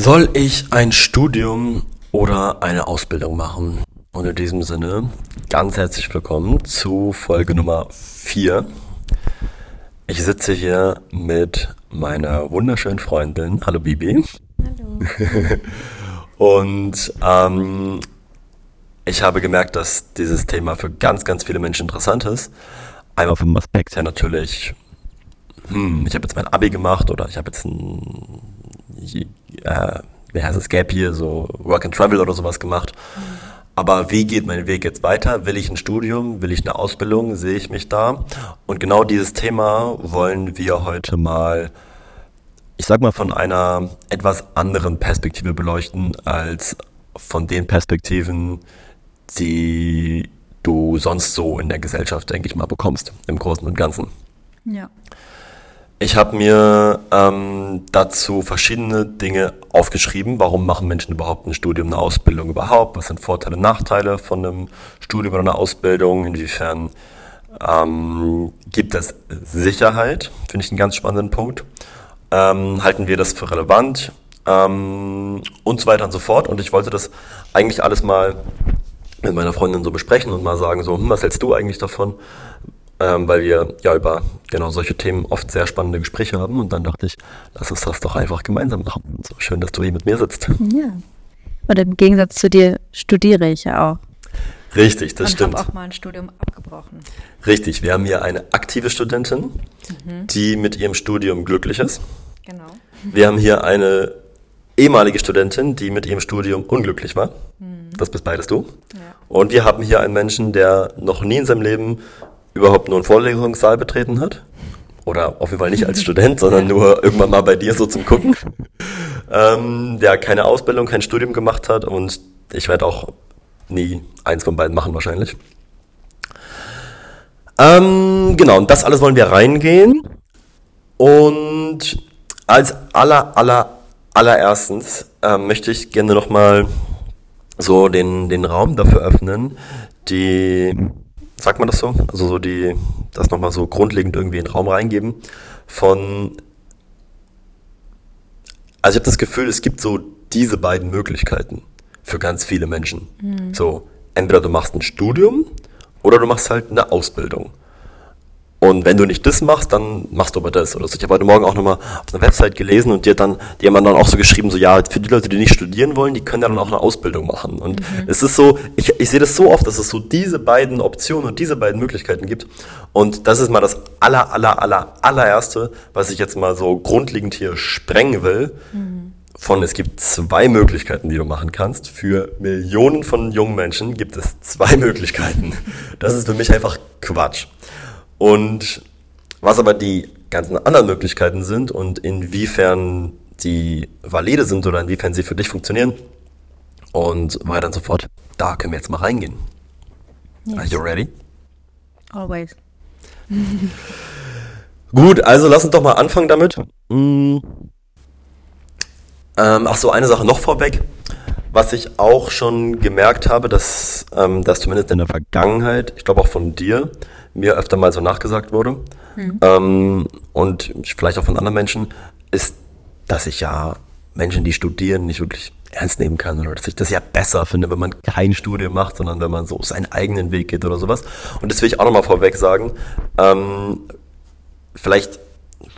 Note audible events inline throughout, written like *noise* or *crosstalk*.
Soll ich ein Studium oder eine Ausbildung machen? Und in diesem Sinne ganz herzlich willkommen zu Folge Nummer 4. Ich sitze hier mit meiner wunderschönen Freundin. Hallo Bibi. Hallo. *laughs* Und ähm, ich habe gemerkt, dass dieses Thema für ganz, ganz viele Menschen interessant ist. Einmal vom Aspekt her natürlich, hm, ich habe jetzt mein Abi gemacht oder ich habe jetzt ein, äh, wie heißt es, Gap hier, so Work and Travel oder sowas gemacht. Aber wie geht mein Weg jetzt weiter? Will ich ein Studium? Will ich eine Ausbildung? Sehe ich mich da? Und genau dieses Thema wollen wir heute mal, ich sag mal, von einer etwas anderen Perspektive beleuchten als von den Perspektiven, die du sonst so in der Gesellschaft, denke ich mal, bekommst, im Großen und Ganzen. Ja. Ich habe mir ähm, dazu verschiedene Dinge aufgeschrieben. Warum machen Menschen überhaupt ein Studium, eine Ausbildung überhaupt? Was sind Vorteile, Nachteile von einem Studium oder einer Ausbildung? Inwiefern ähm, gibt es Sicherheit? Finde ich einen ganz spannenden Punkt. Ähm, halten wir das für relevant? Ähm, und so weiter und so fort. Und ich wollte das eigentlich alles mal mit meiner Freundin so besprechen und mal sagen, so, hm, was hältst du eigentlich davon? Ähm, weil wir ja über genau solche Themen oft sehr spannende Gespräche haben. Und dann dachte ich, lass uns das doch einfach gemeinsam machen. So schön, dass du hier mit mir sitzt. Ja. Und im Gegensatz zu dir studiere ich ja auch. Richtig, das und stimmt. habe auch mal ein Studium abgebrochen. Richtig, wir haben hier eine aktive Studentin, die mit ihrem Studium glücklich ist. Genau. Wir haben hier eine ehemalige Studentin, die mit ihrem Studium unglücklich war. Das bist beides du. Ja. Und wir haben hier einen Menschen, der noch nie in seinem Leben überhaupt nur einen Vorlesungssaal betreten hat. Oder auf jeden Fall nicht als Student, *laughs* sondern nur irgendwann mal bei dir so zum Gucken. ähm, der keine Ausbildung, kein Studium gemacht hat und ich werde auch nie eins von beiden machen wahrscheinlich. Ähm, genau, und das alles wollen wir reingehen. Und als aller, aller, allererstens ähm, möchte ich gerne nochmal so den, den Raum dafür öffnen, die, sagt man das so? Also so die, das nochmal so grundlegend irgendwie in den Raum reingeben von, also ich habe das Gefühl, es gibt so diese beiden Möglichkeiten für ganz viele Menschen. So, entweder du machst ein Studium oder du machst halt eine Ausbildung. Und wenn du nicht das machst, dann machst du aber das oder so. Ich habe heute Morgen auch nochmal auf einer Website gelesen und die, hat dann, die haben dann auch so geschrieben, so ja, für die Leute, die nicht studieren wollen, die können ja dann auch eine Ausbildung machen. Und es ist so, ich, ich sehe das so oft, dass es so diese beiden Optionen und diese beiden Möglichkeiten gibt. Und das ist mal das aller, aller, aller, allererste, was ich jetzt mal so grundlegend hier sprengen will. Von es gibt zwei Möglichkeiten, die du machen kannst. Für Millionen von jungen Menschen gibt es zwei *laughs* Möglichkeiten. Das ist für mich einfach Quatsch. Und was aber die ganzen anderen Möglichkeiten sind und inwiefern die valide sind oder inwiefern sie für dich funktionieren und weiter und so fort, da können wir jetzt mal reingehen. Are you ready? Always. *laughs* Gut, also lass uns doch mal anfangen damit. Mm. Ähm, ach so, eine Sache noch vorweg. Was ich auch schon gemerkt habe, dass ähm, das zumindest in der Vergangenheit, ich glaube auch von dir, mir öfter mal so nachgesagt wurde ähm, und vielleicht auch von anderen Menschen, ist, dass ich ja Menschen, die studieren, nicht wirklich ernst nehmen kann oder dass ich das ja besser finde, wenn man kein Studium macht, sondern wenn man so seinen eigenen Weg geht oder sowas. Und das will ich auch nochmal vorweg sagen. Ähm, vielleicht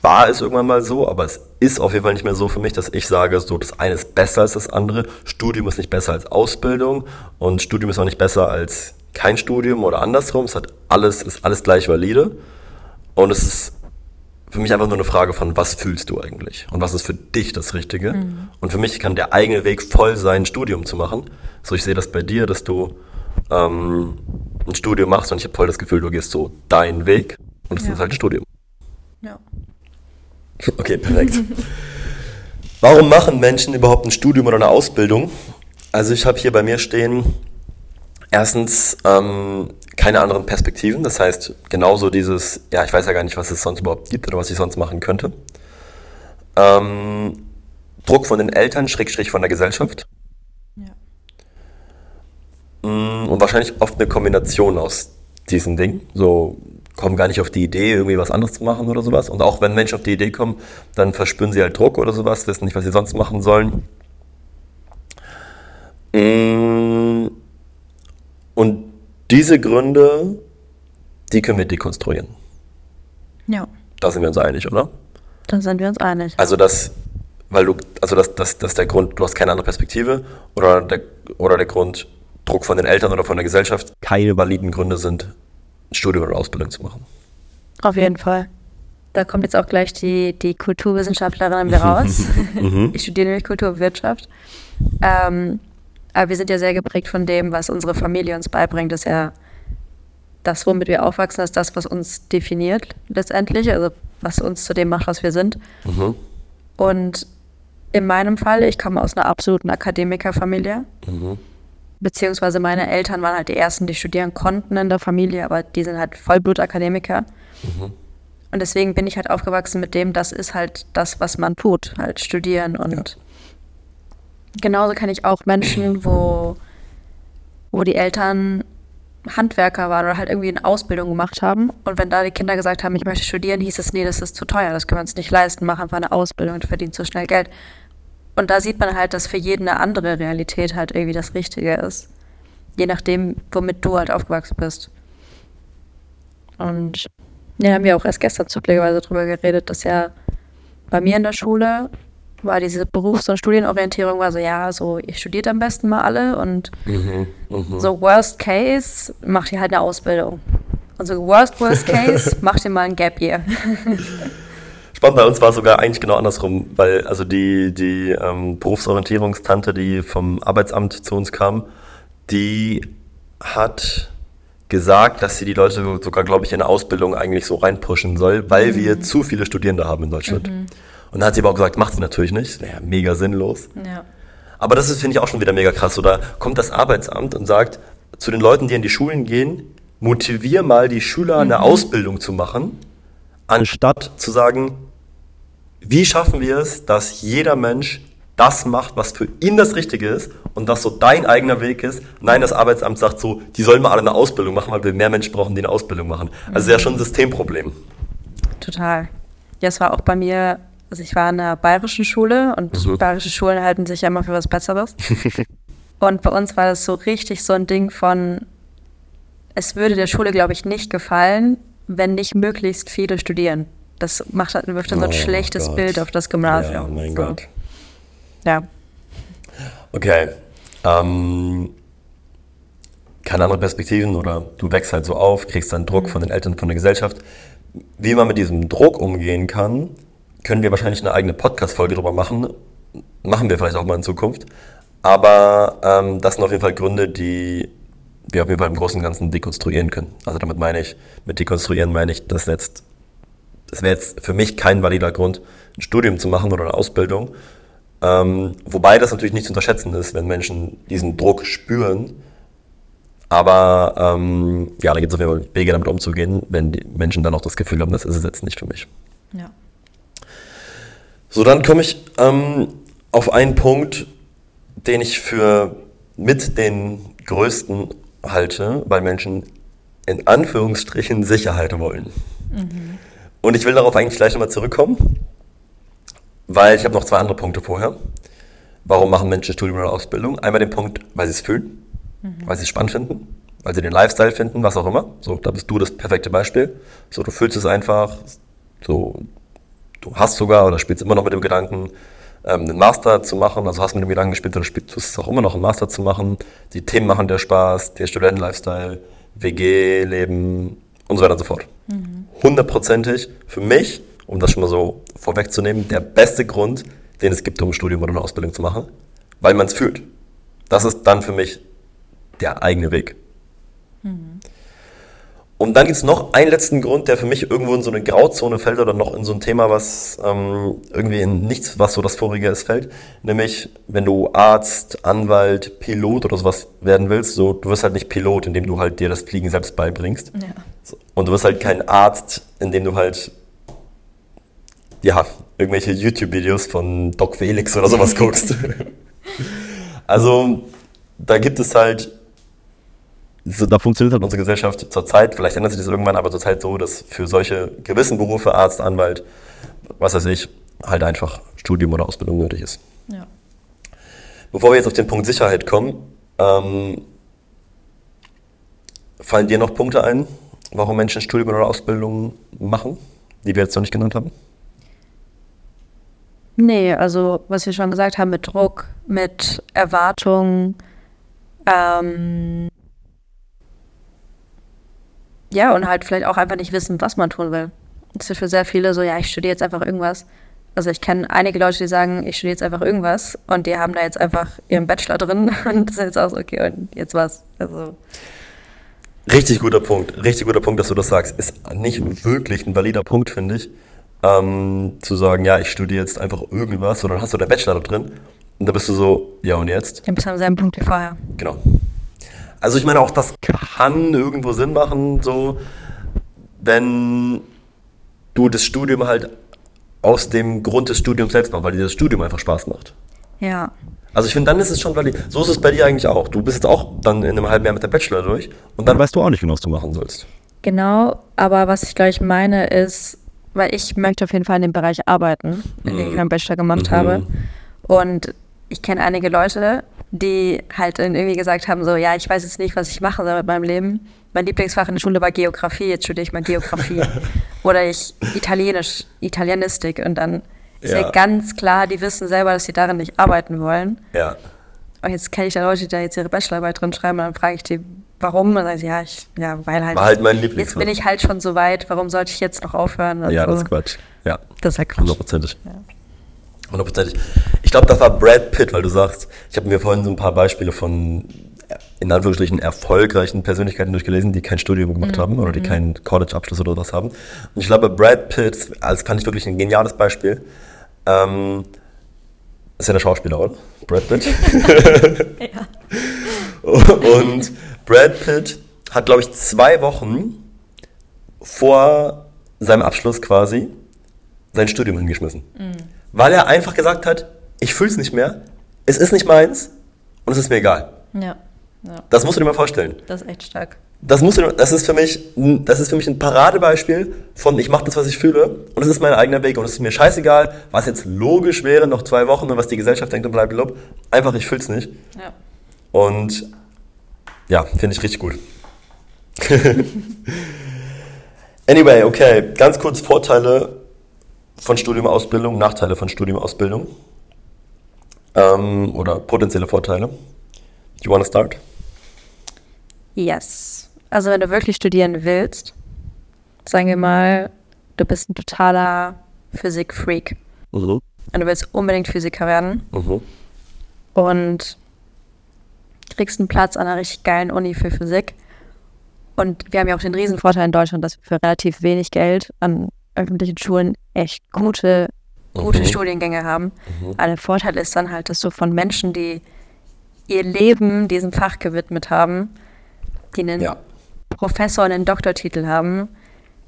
war es irgendwann mal so, aber es ist auf jeden Fall nicht mehr so für mich, dass ich sage, so das eine ist besser als das andere. Studium ist nicht besser als Ausbildung und Studium ist auch nicht besser als kein Studium oder andersrum. Es hat alles, ist alles gleich valide. Und es ist für mich einfach nur eine Frage von, was fühlst du eigentlich? Und was ist für dich das Richtige? Und für mich kann der eigene Weg voll sein, ein Studium zu machen. So, ich sehe das bei dir, dass du ähm, ein Studium machst und ich habe voll das Gefühl, du gehst so deinen Weg und es Ja. ist halt ein Studium. Ja. *laughs* Okay, perfekt. Warum machen Menschen überhaupt ein Studium oder eine Ausbildung? Also ich habe hier bei mir stehen, erstens ähm, keine anderen Perspektiven. Das heißt, genauso dieses, ja, ich weiß ja gar nicht, was es sonst überhaupt gibt oder was ich sonst machen könnte. Ähm, Druck von den Eltern, Schrägstrich von der Gesellschaft. Ja. Mm, Und wahrscheinlich oft eine Kombination aus diesen Dingen. So kommen gar nicht auf die Idee, irgendwie was anderes zu machen oder sowas. Und auch wenn Menschen auf die Idee kommen, dann verspüren sie halt Druck oder sowas, wissen nicht, was sie sonst machen sollen. Und diese Gründe, die können wir dekonstruieren. Ja, Da sind wir uns einig, oder? dann sind wir uns einig. Also das, weil du, also das, das, das ist der Grund, du hast keine andere Perspektive oder der, oder der Grund, Druck von den Eltern oder von der Gesellschaft, keine validen Gründe sind, ein Studium oder Ausbildung zu machen. Auf jeden Fall. Da kommt jetzt auch gleich die, die Kulturwissenschaftlerin wieder raus. *laughs* ich studiere nämlich Kulturwirtschaft. Ähm, aber wir sind ja sehr geprägt von dem, was unsere Familie uns beibringt. Das ist ja das, womit wir aufwachsen, ist das, was uns definiert letztendlich. Also was uns zu dem macht, was wir sind. Mhm. Und in meinem Fall, ich komme aus einer absoluten Akademikerfamilie. Mhm. Beziehungsweise meine Eltern waren halt die ersten, die studieren konnten in der Familie, aber die sind halt Vollblutakademiker. Und deswegen bin ich halt aufgewachsen mit dem, das ist halt das, was man tut, halt studieren. Und genauso kenne ich auch Menschen, wo, wo die Eltern Handwerker waren oder halt irgendwie eine Ausbildung gemacht haben. Und wenn da die Kinder gesagt haben, ich möchte studieren, hieß es, nee, das ist zu teuer, das können wir uns nicht leisten, mach einfach eine Ausbildung und verdient so schnell Geld. Und da sieht man halt, dass für jeden eine andere Realität halt irgendwie das Richtige ist. Je nachdem, womit du halt aufgewachsen bist. Und ja, haben wir auch erst gestern zufälligerweise drüber geredet, dass ja bei mir in der Schule war diese Berufs- und Studienorientierung war so, ja, so, ihr studiert am besten mal alle und so worst case, macht ihr halt eine Ausbildung. Und so worst, worst case, *laughs* macht ihr mal ein Gap Year. *laughs* Spannend, bei uns war es sogar eigentlich genau andersrum, weil also die, die ähm, Berufsorientierungstante, die vom Arbeitsamt zu uns kam, die hat gesagt, dass sie die Leute sogar, glaube ich, in eine Ausbildung eigentlich so reinpushen soll, weil wir zu viele Studierende haben in Deutschland. Und dann hat sie aber auch gesagt, macht sie natürlich nicht, wäre ja mega sinnlos. Ja. Aber das ist, finde ich, auch schon wieder mega krass. Oder kommt das Arbeitsamt und sagt zu den Leuten, die in die Schulen gehen, motivier mal die Schüler, eine Ausbildung zu machen, anstatt zu sagen, wie schaffen wir es, dass jeder Mensch das macht, was für ihn das Richtige ist und das so dein eigener Weg ist. Nein, das Arbeitsamt sagt so, die sollen mal alle eine Ausbildung machen, weil wir mehr Menschen brauchen, die eine Ausbildung machen. Also das ist ja schon ein Systemproblem. Total. Ja, es war auch bei mir, also ich war in einer bayerischen Schule und Mhm. bayerische Schulen halten sich ja immer für was Besseres. *laughs* und bei uns war das so richtig so ein Ding von, es würde der Schule, glaube ich, nicht gefallen, wenn nicht möglichst viele studieren. Das macht halt, wirft dann so ein Oh schlechtes Gott. Bild auf das Gymnasium. Ja, mein so. Gott. Ja. Okay. Ähm, keine andere Perspektiven oder du wächst halt so auf, kriegst dann Druck von den Eltern, von der Gesellschaft. Wie man mit diesem Druck umgehen kann, können wir wahrscheinlich eine eigene Podcast-Folge drüber machen. Machen wir vielleicht auch mal in Zukunft. Aber ähm, das sind auf jeden Fall Gründe, die wir auf jeden Fall im Großen und Ganzen dekonstruieren können. Also damit meine ich, mit dekonstruieren meine ich, dass jetzt, das wäre jetzt für mich kein valider Grund, ein Studium zu machen oder eine Ausbildung. Ähm, wobei das natürlich nicht zu unterschätzen ist, wenn Menschen diesen Druck spüren. Aber ähm, ja, da gibt es auf jeden Fall Wege, damit umzugehen, wenn die Menschen dann auch das Gefühl haben, das ist es jetzt nicht für mich. ja. So, dann komme ich ähm, auf einen Punkt, den ich für mit den größten halte, weil Menschen in Anführungsstrichen Sicherheit wollen. Und ich will darauf eigentlich gleich nochmal zurückkommen, weil ich habe noch zwei andere Punkte vorher. Warum machen Menschen Studium oder Ausbildung? Einmal den Punkt, weil sie es fühlen, weil sie es spannend finden, weil sie den Lifestyle finden, was auch immer. So, da bist du das perfekte Beispiel. So, du fühlst es einfach, so, du hast sogar oder spielst immer noch mit dem Gedanken, ähm, einen Master zu machen, also hast mit dem Gedanken gespielt oder spielst tust es auch immer noch, einen Master zu machen. Die Themen machen dir Spaß, der Studentenlifestyle, WG-Leben und so weiter und so fort. Hundertprozentig für mich, um das schon mal so vorwegzunehmen, der beste Grund, den es gibt, um ein Studium oder eine Ausbildung zu machen, weil man es fühlt. Das ist dann für mich der eigene Weg. Und dann gibt es noch einen letzten Grund, der für mich irgendwo in so eine Grauzone fällt oder noch in so ein Thema, was ähm, irgendwie in nichts, was so das vorige ist, fällt. Nämlich, wenn du Arzt, Anwalt, Pilot oder sowas werden willst, so, du wirst halt nicht Pilot, indem du halt dir das Fliegen selbst beibringst. Ja. So, Und du wirst halt kein Arzt, indem du halt, ja, irgendwelche YouTube-Videos von Doc Felix oder sowas guckst. *laughs* also, da gibt es halt so, da funktioniert halt unsere Gesellschaft zurzeit, vielleicht ändert sich das irgendwann, aber zurzeit so, dass für solche gewissen Berufe, Arzt, Anwalt, was weiß ich, halt einfach Studium oder Ausbildung nötig ist. Ja. Bevor wir jetzt auf den Punkt Sicherheit kommen, ähm, fallen dir noch Punkte ein, warum Menschen Studium oder Ausbildung machen, die wir jetzt noch nicht genannt haben? Nee, also was wir schon gesagt haben, mit Druck, mit Erwartungen, ähm, ja, und halt vielleicht auch einfach nicht wissen, was man tun will. Das ist für sehr viele so, ja, ich studiere jetzt einfach irgendwas. Also ich kenne einige Leute, die sagen, ich studiere jetzt einfach irgendwas und die haben da jetzt einfach ihren Bachelor drin *laughs* und das ist jetzt auch so, okay, und jetzt was. Also. Richtig guter Punkt, richtig guter Punkt, dass du das sagst. Ist nicht wirklich ein valider Punkt, finde ich. Ähm, zu sagen, ja, ich studiere jetzt einfach irgendwas, sondern hast du deinen Bachelor da drin und da bist du so, ja und jetzt? Ja, bist am selben Punkt wie vorher. Genau. Also ich meine, auch das kann irgendwo Sinn machen, so, wenn du das Studium halt aus dem Grund des Studiums selbst machst, weil dir das Studium einfach Spaß macht. Ja. Also ich finde, dann ist es schon valid. So ist es bei dir eigentlich auch. Du bist jetzt auch dann in einem halben Jahr mit der Bachelor durch und dann weißt du auch nicht genau, was du machen sollst. Genau, aber was ich gleich meine ist, weil ich möchte auf jeden Fall in dem Bereich arbeiten, in dem ich meinen Bachelor gemacht Mhm. habe. Und ich kenne einige Leute, die halt dann irgendwie gesagt haben, so, ja, ich weiß jetzt nicht, was ich machen soll mit meinem Leben. Mein Lieblingsfach in der Schule war Geografie, jetzt studiere ich mal Geografie. *laughs* Oder ich Italienisch, Italienistik. Und dann ist ja. Ja. ganz klar, die wissen selber, dass sie darin nicht arbeiten wollen. Ja. Und jetzt kenne ich da Leute, die da jetzt ihre Bachelorarbeit drin schreiben und dann frage ich die, warum? Und dann sagen sie, ja, ich, ja, weil halt. War halt mein Jetzt Lieblingsfach. bin ich halt schon so weit, warum sollte ich jetzt noch aufhören? Und Ja, das ist Quatsch. Ja, Das ist halt Quatsch. hundertprozentig. Hundertprozentig. Ich glaube, das war Brad Pitt, weil du sagst, ich habe mir vorhin so ein paar Beispiele von äh, in Anführungsstrichen erfolgreichen Persönlichkeiten durchgelesen, die kein Studium gemacht haben oder die keinen College-Abschluss oder was haben. Und ich glaube, Brad Pitt, also fand ich wirklich ein geniales Beispiel. Ähm, ist ja der Schauspieler, oder? Brad Pitt. *laughs* *laughs* Und Brad Pitt hat, glaube ich, zwei Wochen vor seinem Abschluss quasi sein Studium hingeschmissen. Weil er einfach gesagt hat, ich fühle es nicht mehr, es ist nicht meins und es ist mir egal. Ja, ja, Das musst du dir mal vorstellen. das ist echt stark. Das, musst du, das, ist für mich, ein- das ist für mich ein Paradebeispiel von, ich mache das, was ich fühle und es ist mein eigener Weg und es ist mir scheißegal, was jetzt logisch wäre, noch zwei Wochen und was die Gesellschaft denkt und blablabla. Einfach, ich fühle es nicht. Ja. Und ja, finde ich richtig gut. *laughs* anyway, okay, ganz kurz Vorteile von Studium Ausbildung, Nachteile von Studium Ausbildung. Ähm, oder potenzielle Vorteile. Do you wanna start? Yes. Also wenn du wirklich studieren willst, sagen wir mal, du bist ein totaler Physik-Freak Mhm. und du willst unbedingt Physiker werden Mhm. und kriegst einen Platz an einer richtig geilen Uni für Physik. Und wir haben ja auch den riesen Vorteil in Deutschland, dass wir für relativ wenig Geld an öffentlichen Schulen echt gute, gute Mhm. Studiengänge haben. Aber der Vorteil ist dann halt, dass du von Menschen, die ihr Leben diesem Fach gewidmet haben, die einen Ja. Professor und einen Doktortitel haben,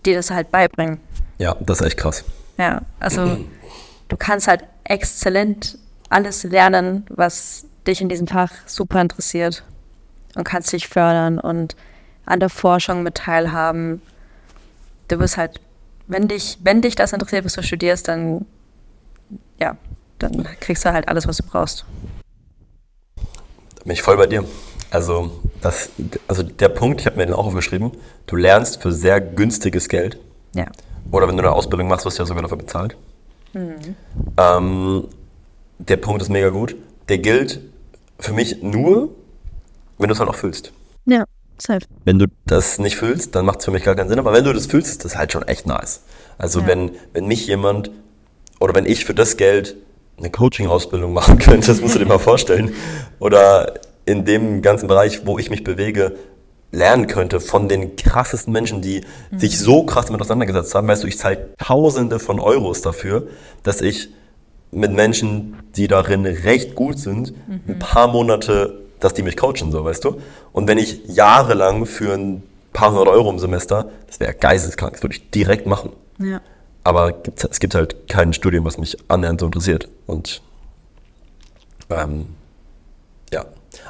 die das halt beibringen. Ja, das ist echt krass. Ja, also *clears throat* du kannst halt exzellent alles lernen, was dich in diesem Fach super interessiert und kannst dich fördern und an der Forschung mit teilhaben. Du wirst halt, wenn dich, wenn dich das interessiert, was du studierst, dann ja, dann kriegst du halt alles, was du brauchst. Da bin ich voll bei dir. Also, das, also der Punkt, ich habe mir den auch aufgeschrieben, du lernst für sehr günstiges Geld. Ja. Oder wenn du eine Ausbildung machst, wirst du ja sogar dafür bezahlt. Ähm, der Punkt ist mega gut. Der gilt für mich nur, wenn du es halt auch fühlst. Ja, safe. Wenn du das nicht fühlst, dann macht es für mich gar keinen Sinn. Aber wenn du das fühlst, ist das halt schon echt nice. Also Ja. wenn, wenn mich jemand oder wenn ich für das Geld eine Coaching-Ausbildung machen *laughs* könnte, das musst du dir mal vorstellen. Oder in dem ganzen Bereich, wo ich mich bewege, lernen könnte von den krassesten Menschen, die sich so krass damit auseinandergesetzt haben. Weißt du, ich zahle Tausende von Euros dafür, dass ich mit Menschen, die darin recht gut sind, ein paar Monate, dass die mich coachen, so, weißt du? Und wenn ich jahrelang für ein paar hundert Euro im Semester, das wäre geisteskrank, das würde ich direkt machen. Ja. Aber gibt, es gibt halt kein Studium, was mich annähernd so interessiert. Und ähm, ja.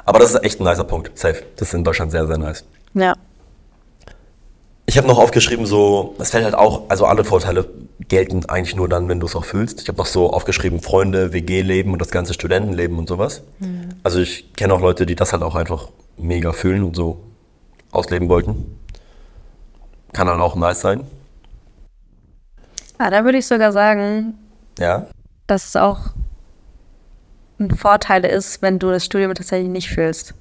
Aber das ist echt ein nicer Punkt. Safe. Das ist in Deutschland sehr, sehr nice. Ja. Ich habe noch aufgeschrieben, so, es fällt halt auch, also alle Vorteile gelten eigentlich nur dann, wenn du es auch fühlst. Ich habe noch so aufgeschrieben, Freunde, WG-Leben und das ganze Studentenleben und sowas. Also ich kenne auch Leute, die das halt auch einfach mega fühlen und so ausleben wollten. Kann halt auch nice sein. Ah, da würde ich sogar sagen, Ja. dass es auch ein Vorteil ist, wenn du das Studium tatsächlich nicht fühlst.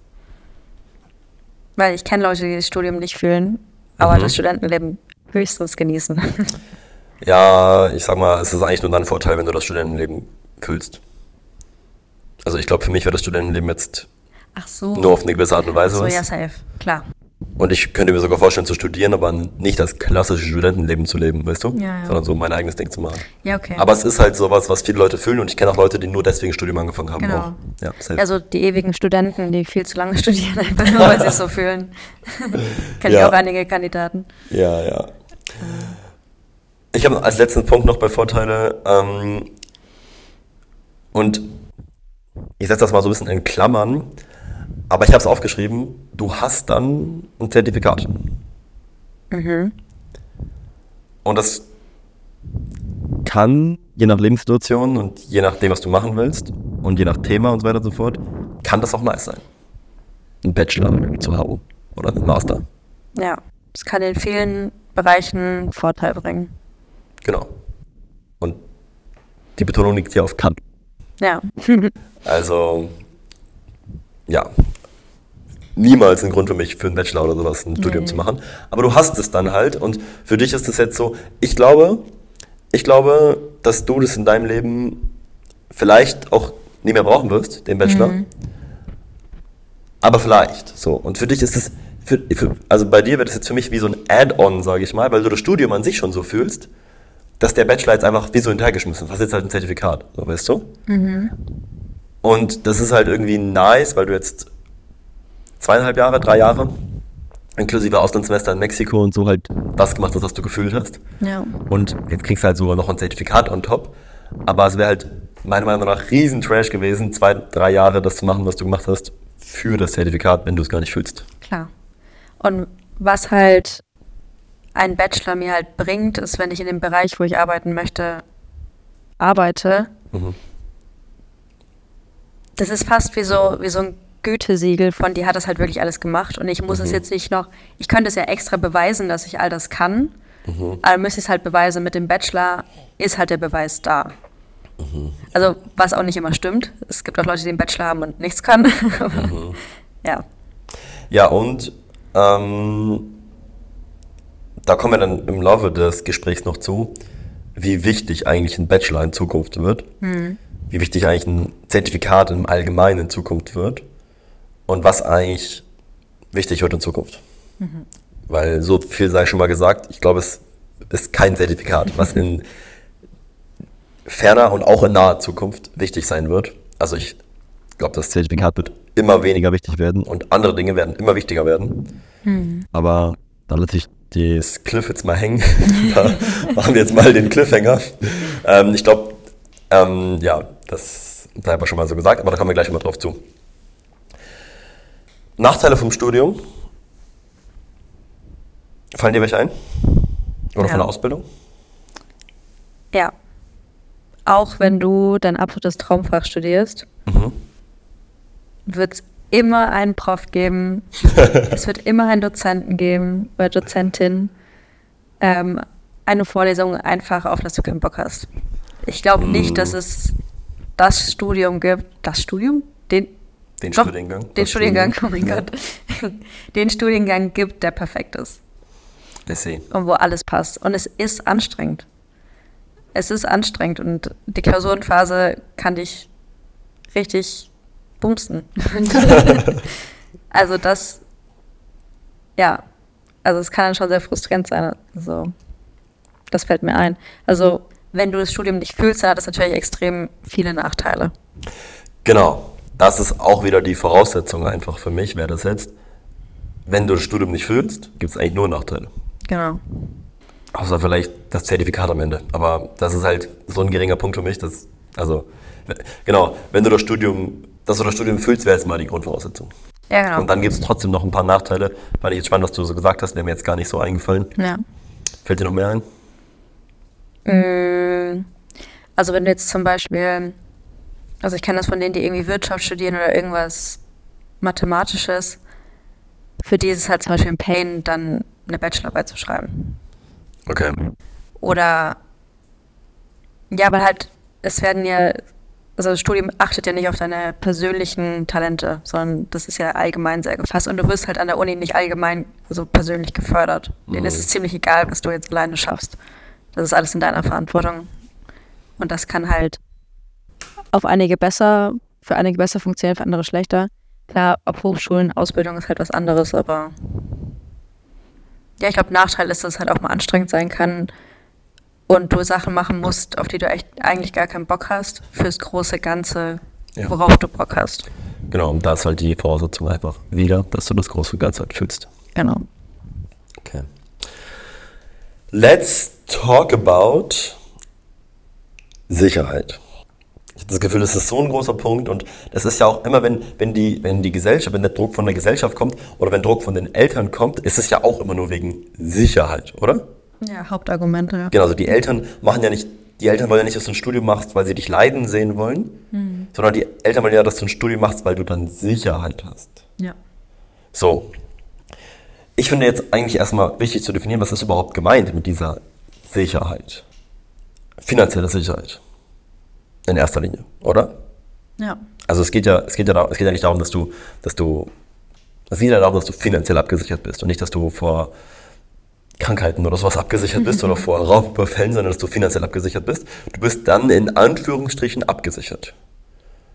Weil ich kenne Leute, die das Studium nicht fühlen, aber Mhm. das Studentenleben höchstens genießen. *laughs* Ja, ich sag mal, es ist eigentlich nur dann ein Vorteil, wenn du das Studentenleben fühlst. Also ich glaube, für mich wäre das Studentenleben jetzt Ach so. nur auf eine gewisse Art und Weise so, was. ja, safe. Klar. Und ich könnte mir sogar vorstellen zu studieren, aber nicht das klassische Studentenleben zu leben, weißt du? Ja, ja. Sondern so mein eigenes Ding zu machen. Ja, okay. Aber es ist halt sowas, was viele Leute fühlen und ich kenne auch Leute, die nur deswegen Studium angefangen haben. Genau. Auch. Ja, safe. Also die ewigen Studenten, die viel zu lange *laughs* studieren, einfach nur, weil sie es so fühlen. *laughs* Kenne ich Ja. auch einige Kandidaten. Ja, ja. Ich habe als letzten Punkt noch bei Vorteile ähm, und ich setze das mal so ein bisschen in Klammern, aber ich habe es aufgeschrieben, du hast dann ein Zertifikat. Und das kann, je nach Lebenssituation und je nachdem, was du machen willst und je nach Thema und so weiter und so fort, kann das auch nice sein. Ein Bachelor zu haben oder ein Master. Ja, es kann in vielen Bereichen Vorteil bringen. Genau. Und die Betonung liegt hier auf kann. Ja. *laughs* Also, ja. Niemals ein Grund für mich, für einen Bachelor oder sowas ein Studium Nee. zu machen. Aber du hast es dann halt und für dich ist es jetzt so, ich glaube, ich glaube, dass du das in deinem Leben vielleicht auch nie mehr brauchen wirst, den Bachelor. Aber vielleicht, so. Und für dich ist es, für, für, also bei dir wird es jetzt für mich wie so ein Add-on, sage ich mal, weil du das Studium an sich schon so fühlst, dass der Bachelor jetzt einfach wie so hinterhergeschmissen ist. Hast jetzt halt ein Zertifikat, so weißt du? Und das ist halt irgendwie nice, weil du jetzt zweieinhalb Jahre, drei Jahre, inklusive Auslandssemester in Mexiko und so halt das gemacht hast, was du gefühlt hast. Ja. Und jetzt kriegst du halt sogar noch ein Zertifikat on top. Aber es wäre halt meiner Meinung nach riesen Trash gewesen, zwei, drei Jahre das zu machen, was du gemacht hast, für das Zertifikat, wenn du es gar nicht fühlst. Klar. Und was halt ein Bachelor mir halt bringt, ist, wenn ich in dem Bereich, wo ich arbeiten möchte, arbeite. Mhm. Das ist fast wie so, wie so ein Gütesiegel von, die hat das halt wirklich alles gemacht und ich muss Mhm. es jetzt nicht noch, ich könnte es ja extra beweisen, dass ich all das kann, Mhm. aber müsste ich es halt beweisen, mit dem Bachelor ist halt der Beweis da. Mhm. Also, was auch nicht immer stimmt. Es gibt auch Leute, die einen Bachelor haben und nichts können. Mhm. *laughs* ja. Ja, und ähm, da kommen wir dann im Laufe des Gesprächs noch zu, wie wichtig eigentlich ein Bachelor in Zukunft wird, wie wichtig eigentlich ein Zertifikat im Allgemeinen in Zukunft wird und was eigentlich wichtig wird in Zukunft. Weil so viel sei schon mal gesagt, ich glaube, es ist kein Zertifikat, was in *laughs* ferner und auch in naher Zukunft wichtig sein wird. Also ich glaube, das Zertifikat wird immer weniger wichtig werden und andere Dinge werden immer wichtiger werden. Aber da lasse ich das Cliff jetzt mal hängen. *laughs* da machen wir jetzt mal den Cliffhanger. Ähm, ich glaube, ähm, ja, das aber schon mal so gesagt, aber da kommen wir gleich mal drauf zu. Nachteile vom Studium. Fallen dir welche ein? Oder Ja. von der Ausbildung? Ja. Auch wenn du dein absolutes Traumfach studierst, Mhm. wird es immer einen Prof geben, *laughs* es wird immer einen Dozenten geben oder Dozentin, ähm, eine Vorlesung einfach, auf das du keinen Bock hast. Ich glaube nicht, dass es das Studium gibt, das Studium? Den, Den Doch, Studiengang? Den Studiengang, oh Studium? mein Gott. *laughs* Den Studiengang gibt, der perfekt ist. I see. und wo alles passt. Und es ist anstrengend. Es ist anstrengend und die Klausurenphase kann dich richtig bumsen. *laughs* also das, ja, also es kann dann schon sehr frustrierend sein. Also das fällt mir ein. Also wenn du das Studium nicht fühlst, dann hat das natürlich extrem viele Nachteile. Genau. Das ist auch wieder die Voraussetzung einfach für mich, wer das setzt. Wenn du das Studium nicht fühlst, gibt es eigentlich nur Nachteile. Genau. Außer vielleicht das Zertifikat am Ende. Aber das ist halt so ein geringer Punkt für mich. Dass, also, genau, wenn du das Studium, dass du das Studium fühlst, wäre jetzt mal die Grundvoraussetzung. Ja, genau. Und dann gibt es trotzdem noch ein paar Nachteile. Fand ich jetzt spannend, was du so gesagt hast, der mir jetzt gar nicht so eingefallen. ja. Fällt dir noch mehr ein? Mm, Also wenn du jetzt zum Beispiel Also ich kenne das von denen, die irgendwie Wirtschaft studieren oder irgendwas Mathematisches. Für die ist es halt zum Beispiel ein Pain, dann eine Bachelorarbeit zu schreiben. Okay. Oder ja, weil halt, es werden ja, also das Studium achtet ja nicht auf deine persönlichen Talente, sondern das ist ja allgemein sehr gefasst und du wirst halt an der Uni nicht allgemein so persönlich gefördert. Denen Mhm. ist es ziemlich egal, was du jetzt alleine schaffst. Das ist alles in deiner Verantwortung. Und das kann halt auf einige besser, für einige besser funktionieren, für andere schlechter. Klar, auf Hochschulen, Ausbildung ist halt was anderes, aber ja, ich glaube, Nachteil ist, dass es halt auch mal anstrengend sein kann und du Sachen machen musst, auf die du echt eigentlich gar keinen Bock hast, fürs große Ganze, Ja. worauf du Bock hast. Genau, und da ist halt die Voraussetzung einfach wieder, dass du das große Ganze halt fühlst. Genau. Okay. Let's talk about Sicherheit. Ich habe das Gefühl, das ist so ein großer Punkt und das ist ja auch immer, wenn, wenn, die, wenn die Gesellschaft, wenn der Druck von der Gesellschaft kommt oder wenn Druck von den Eltern kommt, ist es ja auch immer nur wegen Sicherheit, oder? Ja, Hauptargumente, ja. Genau, also die Eltern machen ja nicht, die Eltern wollen ja nicht, dass du ein Studium machst, weil sie dich leiden sehen wollen, sondern die Eltern wollen ja, dass du ein Studium machst, weil du dann Sicherheit hast. Ja. So. Ich finde jetzt eigentlich erstmal wichtig zu definieren, was ist überhaupt gemeint mit dieser Sicherheit. Finanzielle Sicherheit. In erster Linie, oder? Ja. Also es geht ja, es geht ja, da- es geht ja nicht darum, dass du, dass du, es geht ja darum, dass du finanziell abgesichert bist und nicht, dass du vor Krankheiten oder sowas abgesichert bist oder vor Raubüberfällen, sondern dass du finanziell abgesichert bist. Du bist dann in Anführungsstrichen abgesichert.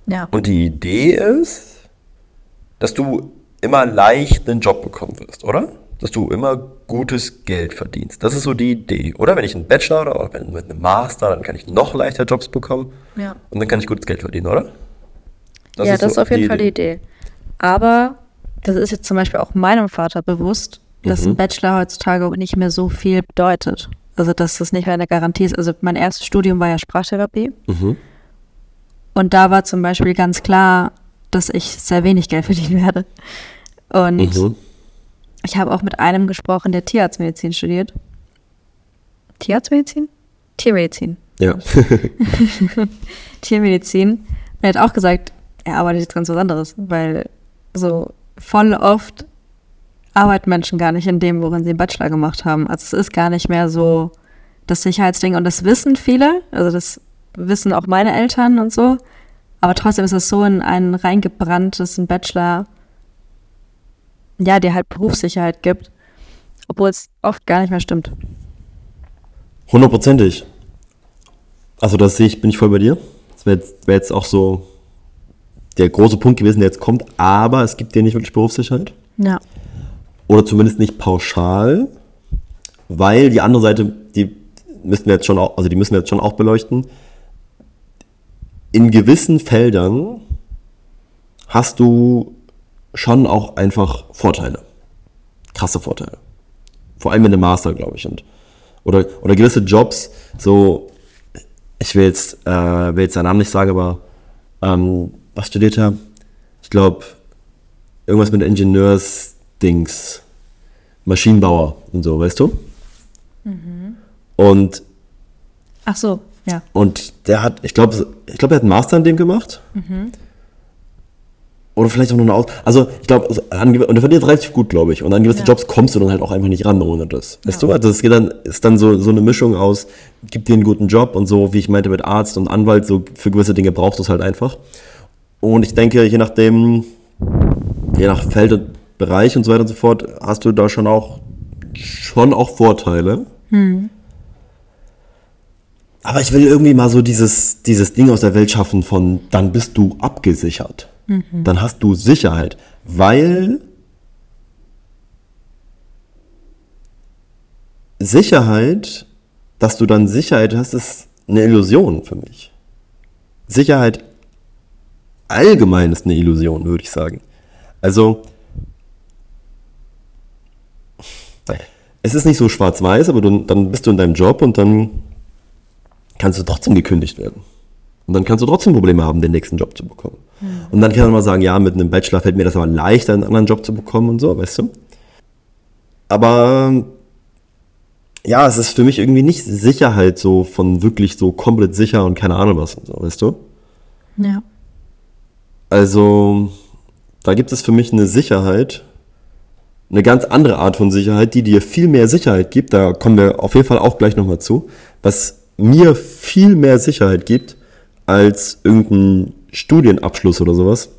Ja. Und die Idee ist, dass du immer leicht einen Job bekommen wirst, oder? Dass du immer gutes Geld verdienst. Das ist so die Idee, oder? Wenn ich einen Bachelor oder wenn- mit einem Master, dann kann ich noch leichter Jobs bekommen Ja. und dann kann ich gutes Geld verdienen, oder? ja, das so ist auf jeden Fall die Idee. Aber das ist jetzt zum Beispiel auch meinem Vater bewusst, dass Mhm. ein Bachelor heutzutage nicht mehr so viel bedeutet. Also, dass das nicht mehr eine Garantie ist. Also, mein erstes Studium war ja Sprachtherapie. Mhm. Und da war zum Beispiel ganz klar, dass ich sehr wenig Geld *laughs* verdienen werde. Und Mhm. ich habe auch mit einem gesprochen, der Tierarztmedizin studiert. Tierarztmedizin? Tiermedizin. Ja. *laughs* *laughs* Tiermedizin. Er hat auch gesagt, er arbeitet jetzt ganz was anderes, weil so voll oft arbeiten Menschen gar nicht in dem, worin sie einen Bachelor gemacht haben. Also es ist gar nicht mehr so das Sicherheitsding und das wissen viele, also das wissen auch meine Eltern und so, aber trotzdem ist es so in einen reingebrannt, dass ein Bachelor ja, dir halt Berufssicherheit gibt, obwohl es oft gar nicht mehr stimmt. Hundertprozentig. Also das sehe ich, bin ich voll bei dir. Das wäre jetzt, wär jetzt auch so der große Punkt gewesen, der jetzt kommt, aber es gibt dir nicht wirklich Berufssicherheit. Ja. Oder zumindest nicht pauschal, weil die andere Seite, die müssen wir jetzt schon auch, also die müssen wir jetzt schon auch beleuchten. In gewissen Feldern hast du schon auch einfach Vorteile. Krasse Vorteile. Vor allem in dem Master, glaube ich. Und, oder, oder gewisse Jobs, so, ich will jetzt, äh, will jetzt seinen Namen nicht sagen, aber ähm, was studiert er? Ich glaube, irgendwas mit Ingenieurs-Dings, Maschinenbauer und so, weißt du? Und, Ach so, ja. und der hat, ich glaube, ich glaube, er hat einen Master in dem gemacht. Oder vielleicht auch nur eine Aus. Also, ich glaube, also, an und er verdient relativ gut, glaube ich. Und an gewisse Ja. Jobs kommst du dann halt auch einfach nicht ran ohne das. Weißt Ja. du? Also, es geht dann, ist dann so, so eine Mischung aus, gib dir einen guten Job und so, wie ich meinte mit Arzt und Anwalt, so für gewisse Dinge brauchst du es halt einfach. Und ich denke, je nachdem, je nach Feld und Bereich und so weiter und so fort, hast du da schon auch, schon auch Vorteile. Aber ich will irgendwie mal so dieses, dieses Ding aus der Welt schaffen von, dann bist du abgesichert. Dann hast du Sicherheit. Weil Sicherheit, dass du dann Sicherheit hast, ist eine Illusion für mich. Sicherheit allgemein ist eine Illusion, würde ich sagen. Also, es ist nicht so schwarz-weiß, aber du, dann bist du in deinem Job und dann kannst du trotzdem gekündigt werden. Und dann kannst du trotzdem Probleme haben, den nächsten Job zu bekommen. Und dann kann man mal sagen, ja, mit einem Bachelor fällt mir das aber leichter, einen anderen Job zu bekommen und so, weißt du? Aber ja, es ist für mich irgendwie nicht Sicherheit so von wirklich so komplett sicher und keine Ahnung was und so, weißt du? Ja. Also, da gibt es für mich eine Sicherheit, eine ganz andere Art von Sicherheit, die dir viel mehr Sicherheit gibt. Da kommen wir auf jeden Fall auch gleich nochmal zu. Was mir viel mehr Sicherheit gibt als irgendein Studienabschluss oder sowas.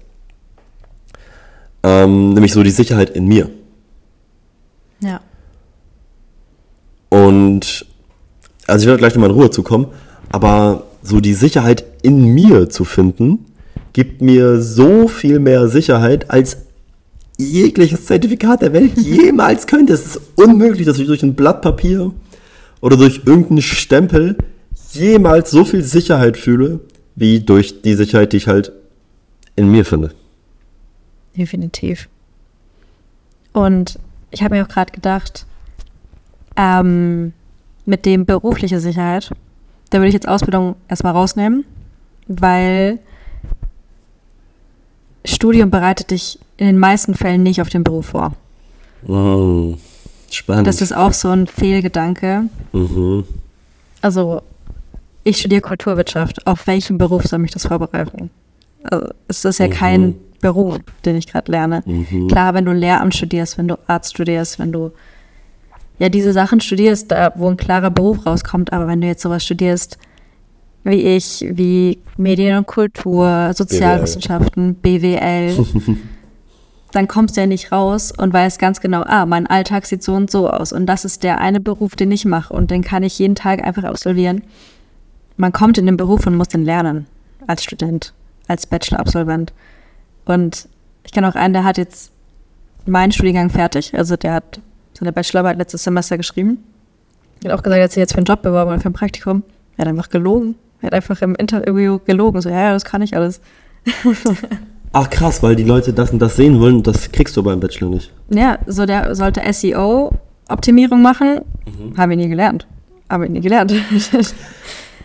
Ähm, nämlich so die Sicherheit in mir. Ja. Und also ich werde gleich nochmal in Ruhe zu kommen, aber so die Sicherheit in mir zu finden, gibt mir so viel mehr Sicherheit, als jegliches Zertifikat der Welt jemals könnte. Es ist unmöglich, dass ich durch ein Blatt Papier oder durch irgendeinen Stempel jemals so viel Sicherheit fühle, wie durch die Sicherheit, die ich halt in mir finde. Definitiv. Und ich habe mir auch gerade gedacht, ähm, mit dem berufliche Sicherheit, da würde ich jetzt Ausbildung erstmal rausnehmen, weil Studium bereitet dich in den meisten Fällen nicht auf den Beruf vor. Oh, spannend. Das ist auch so ein Fehlgedanke. Mhm. Also, ich studiere Kulturwirtschaft. Auf welchen Beruf soll mich das vorbereiten? Also, es ist ja Mhm. kein Beruf, den ich gerade lerne. Mhm. Klar, wenn du Lehramt studierst, wenn du Arzt studierst, wenn du ja diese Sachen studierst, da wo ein klarer Beruf rauskommt, aber wenn du jetzt sowas studierst wie ich, wie Medien und Kultur, Sozialwissenschaften, BWL, *laughs* dann kommst du ja nicht raus und weißt ganz genau, ah, mein Alltag sieht so und so aus und das ist der eine Beruf, den ich mache und den kann ich jeden Tag einfach absolvieren. Man kommt in den Beruf und muss den lernen als Student, als Bachelor-Absolvent. Und ich kenne auch einen, der hat jetzt meinen Studiengang fertig. Also der hat seine Bachelorarbeit letztes Semester geschrieben. Er hat auch gesagt, er hat sich jetzt für einen Job beworben oder für ein Praktikum. Er hat einfach gelogen. Er hat einfach im Interview gelogen. So, ja, ja, das kann ich alles. *laughs* Ach krass, weil die Leute das und das sehen wollen und das kriegst du beim Bachelor nicht. Ja, so der sollte SEO-Optimierung machen. Haben wir nie gelernt. Haben wir nie gelernt. *laughs*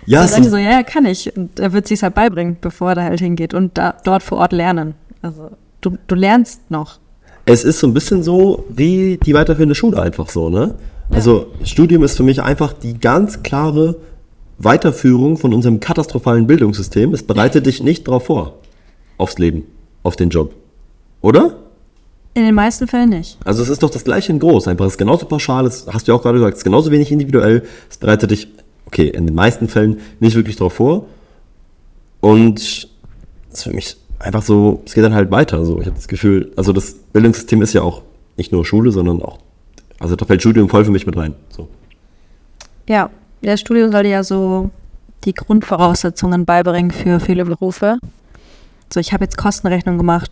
Ja, Dann sagt so, ja, ja, kann ich. Und er wird sich halt beibringen, bevor er da halt hingeht und da, dort vor Ort lernen. Also du, du lernst noch. es ist so ein bisschen so wie die weiterführende Schule einfach so, ne? Also Studium ist für mich einfach die ganz klare Weiterführung von unserem katastrophalen Bildungssystem. Es bereitet dich nicht darauf vor. Aufs Leben, auf den Job. Oder? In den meisten Fällen nicht. Also es ist doch das gleiche in groß. Einfach es ist genauso pauschal, es hast du ja auch gerade gesagt, es ist genauso wenig individuell. Es bereitet dich, okay, in den meisten Fällen nicht wirklich darauf vor. Und es ist für mich einfach so, es geht dann halt weiter. So. Ich habe das Gefühl, also das Bildungssystem ist ja auch nicht nur Schule, sondern auch, also da fällt Studium voll für mich mit rein. So. Ja, das Studium sollte ja so die Grundvoraussetzungen beibringen für viele Berufe. So, ich habe jetzt Kostenrechnung gemacht.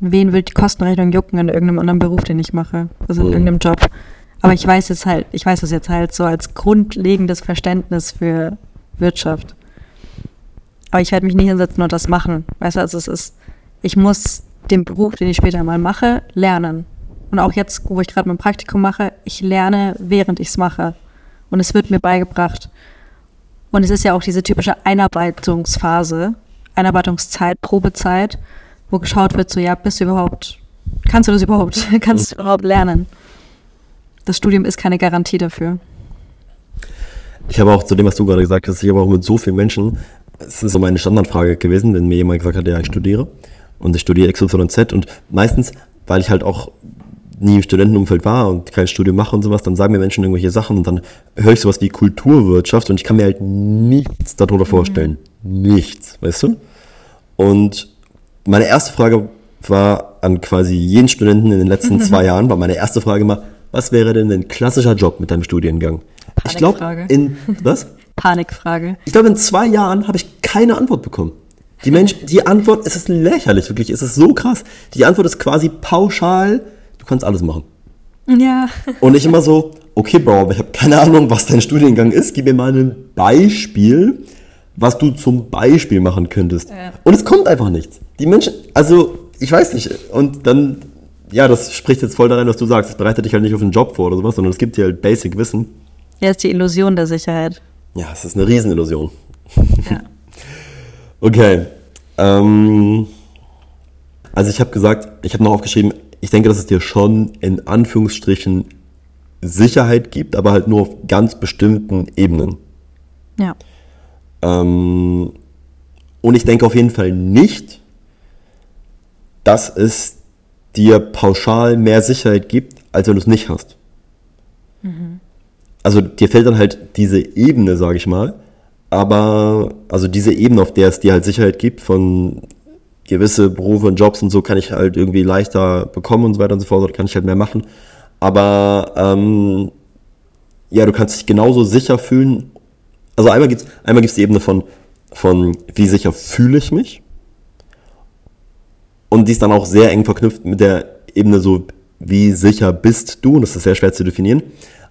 Wen will die Kostenrechnung jucken in irgendeinem anderen Beruf, den ich mache? Also in Mhm. irgendeinem Job. Aber ich weiß jetzt halt, ich weiß das jetzt halt so als grundlegendes Verständnis für Wirtschaft. Aber ich werde mich nicht hinsetzen und das machen. Weißt du, also es ist, ich muss den Beruf, den ich später mal mache, lernen. Und auch jetzt, wo ich gerade mein Praktikum mache, ich lerne, während ich es mache. Und es wird mir beigebracht. Und es ist ja auch diese typische Einarbeitungsphase, Einarbeitungszeit, Probezeit, wo geschaut wird, so ja, bist du überhaupt, kannst du das überhaupt, *laughs* kannst du überhaupt lernen? Das Studium ist keine Garantie dafür. Ich habe auch zu dem, was du gerade gesagt hast, ich habe auch mit so vielen Menschen, es ist so meine Standardfrage gewesen, wenn mir jemand gesagt hat, ja, ich studiere und ich studiere XYZ und meistens, weil ich halt auch nie im Studentenumfeld war und kein Studium mache und sowas, dann sagen mir Menschen irgendwelche Sachen und dann höre ich sowas wie Kulturwirtschaft und ich kann mir halt nichts darunter vorstellen. Nichts, weißt du? Und meine erste Frage war an quasi jeden Studenten in den letzten *laughs* zwei Jahren, war meine erste Frage immer, was wäre denn ein klassischer Job mit deinem Studiengang? Ich glaube, in, was? *laughs* Panikfrage. Ich glaube, in zwei Jahren habe ich keine Antwort bekommen. Die Mensch, die Antwort, es ist lächerlich, wirklich, es ist so krass. Die Antwort ist quasi pauschal, du kannst alles machen. Ja. Und ich immer so, okay, Bro, aber ich habe keine Ahnung, was dein Studiengang ist. Gib mir mal ein Beispiel, was du zum Beispiel machen könntest. Ja. Und es kommt einfach nichts. Die Menschen, also, ich weiß nicht. Und dann, ja, das spricht jetzt voll da rein, was du sagst. Es bereitet dich halt nicht auf einen Job vor oder sowas, sondern es gibt dir halt Basic Wissen. Ja, ist die Illusion der Sicherheit. Ja, es ist eine Riesenillusion. Ja. *laughs* Okay. Ähm, also ich habe gesagt, ich habe noch aufgeschrieben, ich denke, dass es dir schon in Anführungsstrichen Sicherheit gibt, aber halt nur auf ganz bestimmten Ebenen. Ja. Ähm, und ich denke auf jeden Fall nicht, dass es dir pauschal mehr Sicherheit gibt, als wenn du es nicht hast. Also dir fällt dann halt diese Ebene, sage ich mal, aber also diese Ebene, auf der es dir halt Sicherheit gibt von gewisse Berufe und Jobs und so kann ich halt irgendwie leichter bekommen und so weiter und so fort, oder kann ich halt mehr machen. Aber ähm, ja, du kannst dich genauso sicher fühlen. Also einmal gibt's einmal gibt's die Ebene von von wie sicher fühle ich mich und die ist dann auch sehr eng verknüpft mit der Ebene so wie sicher bist du und das ist sehr schwer zu definieren.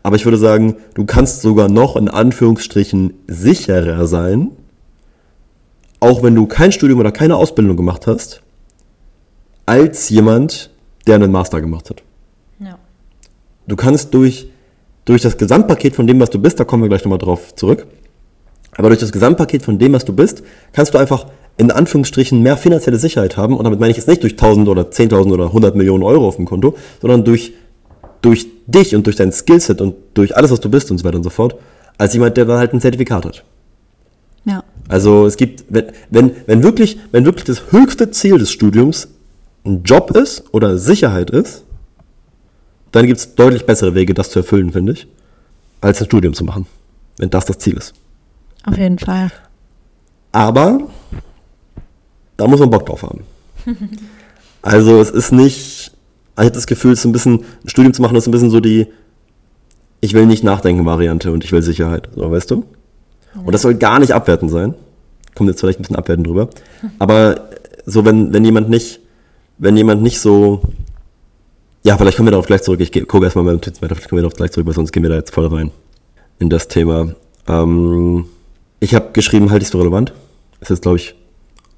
Aber ich würde sagen, du kannst sogar noch in Anführungsstrichen sicherer sein, auch wenn du kein Studium oder keine Ausbildung gemacht hast, als jemand, der einen Master gemacht hat. Ja. Du kannst durch, durch das Gesamtpaket von dem, was du bist, da kommen wir gleich nochmal drauf zurück, aber durch das Gesamtpaket von dem, was du bist, kannst du einfach in Anführungsstrichen mehr finanzielle Sicherheit haben. Und damit meine ich jetzt nicht durch 1000 oder 10.000 oder 100 Millionen Euro auf dem Konto, sondern durch, durch dich und durch dein Skillset und durch alles, was du bist und so weiter und so fort, als jemand, der dann halt ein Zertifikat hat. Ja. Also es gibt, wenn, wenn, wenn, wirklich, wenn wirklich das höchste Ziel des Studiums ein Job ist oder Sicherheit ist, dann gibt es deutlich bessere Wege, das zu erfüllen, finde ich, als ein Studium zu machen, wenn das das Ziel ist. Auf jeden Fall. Aber da muss man Bock drauf haben. *laughs* Also es ist nicht, ich habe das Gefühl, es ist ein bisschen, ein Studium zu machen, ist ein bisschen so die, ich will nicht nachdenken Variante und ich will Sicherheit, so weißt du? Und das soll gar nicht abwertend sein. Kommt jetzt vielleicht ein bisschen abwertend drüber. *laughs* Aber so, wenn, wenn jemand nicht, wenn jemand nicht so, ja, vielleicht kommen wir darauf gleich zurück. Ich gucke erstmal beim Tweets weiter, vielleicht kommen wir darauf gleich zurück, weil sonst gehen wir da jetzt voll rein in das Thema. Ähm, ich habe geschrieben, halte ich es für relevant. Ist jetzt, glaube ich,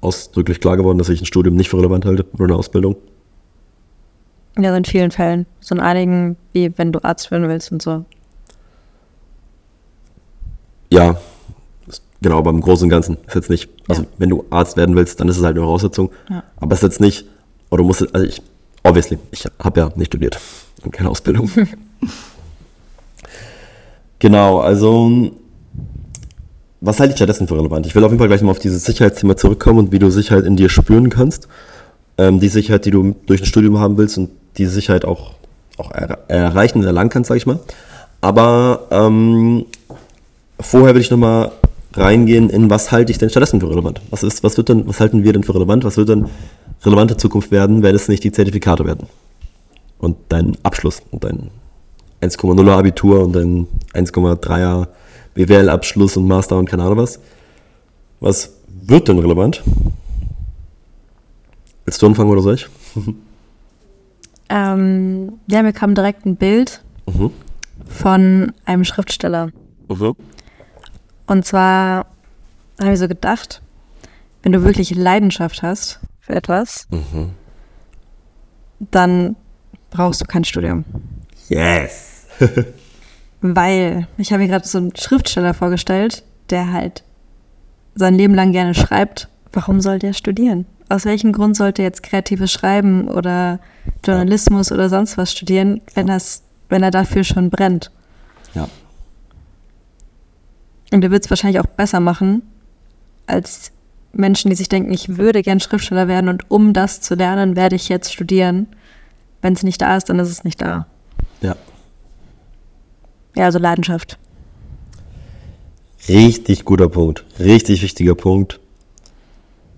ausdrücklich klar geworden, dass ich ein Studium nicht für relevant halte oder eine Ausbildung. Ja, in vielen Fällen. So in einigen, wie wenn du Arzt werden willst und so. Ja, ist- genau, aber im Großen und Ganzen ist jetzt nicht, also Ja. wenn du Arzt werden willst, dann ist es halt eine Voraussetzung. Ja. Aber es ist jetzt nicht, oder du musst, also ich, obviously, ich habe ja nicht studiert und keine Ausbildung. *laughs* genau, also was halte ich stattdessen für relevant? Ich will auf jeden Fall gleich mal auf dieses Sicherheitsthema zurückkommen und wie du Sicherheit in dir spüren kannst. Ähm, die Sicherheit, die du durch ein Studium haben willst und die Sicherheit auch, auch er, erreichen und erlangen kannst, sag ich mal. Aber ähm, vorher will ich nochmal reingehen in, was halte ich denn stattdessen für relevant? Was ist, was wird denn, was halten wir denn für relevant? Was wird denn relevante Zukunft werden, wenn es nicht die Zertifikate werden? Und dein Abschluss und dein 1,0er Abitur und dein 1,3er BWL-Abschluss und Master und keine Ahnung was. Was wird denn relevant? Willst du anfangen oder soll ich? *laughs* Ähm, ja, mir kam direkt ein Bild Mhm. von einem Schriftsteller. Und zwar habe ich so gedacht, wenn du wirklich Leidenschaft hast für etwas, Mhm. dann brauchst du kein Studium. Yes! *laughs* Weil ich habe mir gerade so einen Schriftsteller vorgestellt, der halt sein Leben lang gerne schreibt. Warum sollte er studieren? Aus welchem Grund sollte er jetzt kreatives Schreiben oder Journalismus oder sonst was studieren, wenn, das, wenn er dafür schon brennt? Ja. Und er wird es wahrscheinlich auch besser machen als Menschen, die sich denken, ich würde gern Schriftsteller werden und um das zu lernen, werde ich jetzt studieren. Wenn es nicht da ist, dann ist es nicht da. Ja. Ja, also Leidenschaft. Richtig guter Punkt. Richtig wichtiger Punkt.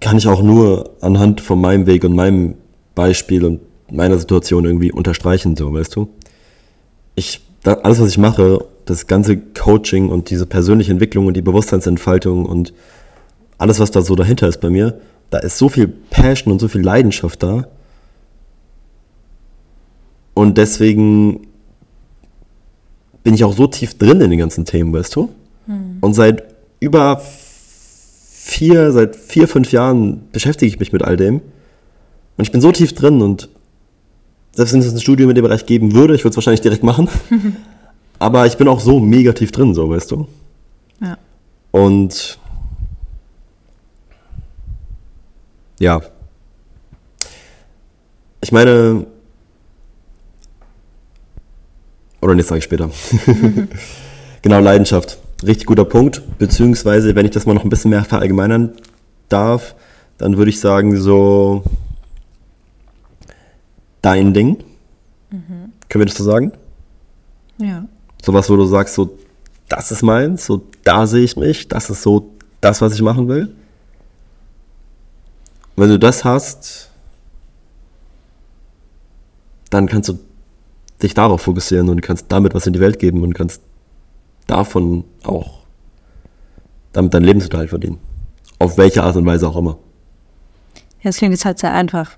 Kann ich auch nur anhand von meinem Weg und meinem Beispiel und meiner Situation irgendwie unterstreichen, so, weißt du? Ich, da, alles, was ich mache, das ganze Coaching und diese persönliche Entwicklung und die Bewusstseinsentfaltung und alles, was da so dahinter ist bei mir, da ist so viel Passion und so viel Leidenschaft da. Und deswegen bin ich auch so tief drin in den ganzen Themen, weißt du? Und seit über vier, seit vier, fünf Jahren beschäftige ich mich mit all dem. Und ich bin so tief drin und selbst wenn es ein Studium in dem Bereich geben würde, ich würde es wahrscheinlich direkt machen. *laughs* Aber ich bin auch so mega tief drin, so, weißt du? Ja. Und ja. Ich meine, oder das sage ich später. *laughs* genau, Leidenschaft. Richtig guter Punkt. Beziehungsweise, wenn ich das mal noch ein bisschen mehr verallgemeinern darf, dann würde ich sagen, so dein Ding. Können wir das so sagen? Ja. Sowas, wo du sagst, so, das ist meins, so, da sehe ich mich, das ist so das, was ich machen will. Wenn du das hast, dann kannst du dich darauf fokussieren und kannst damit was in die Welt geben und kannst davon auch damit deinen Lebensunterhalt verdienen. Auf welche Art und Weise auch immer. Ja, es klingt jetzt halt sehr einfach.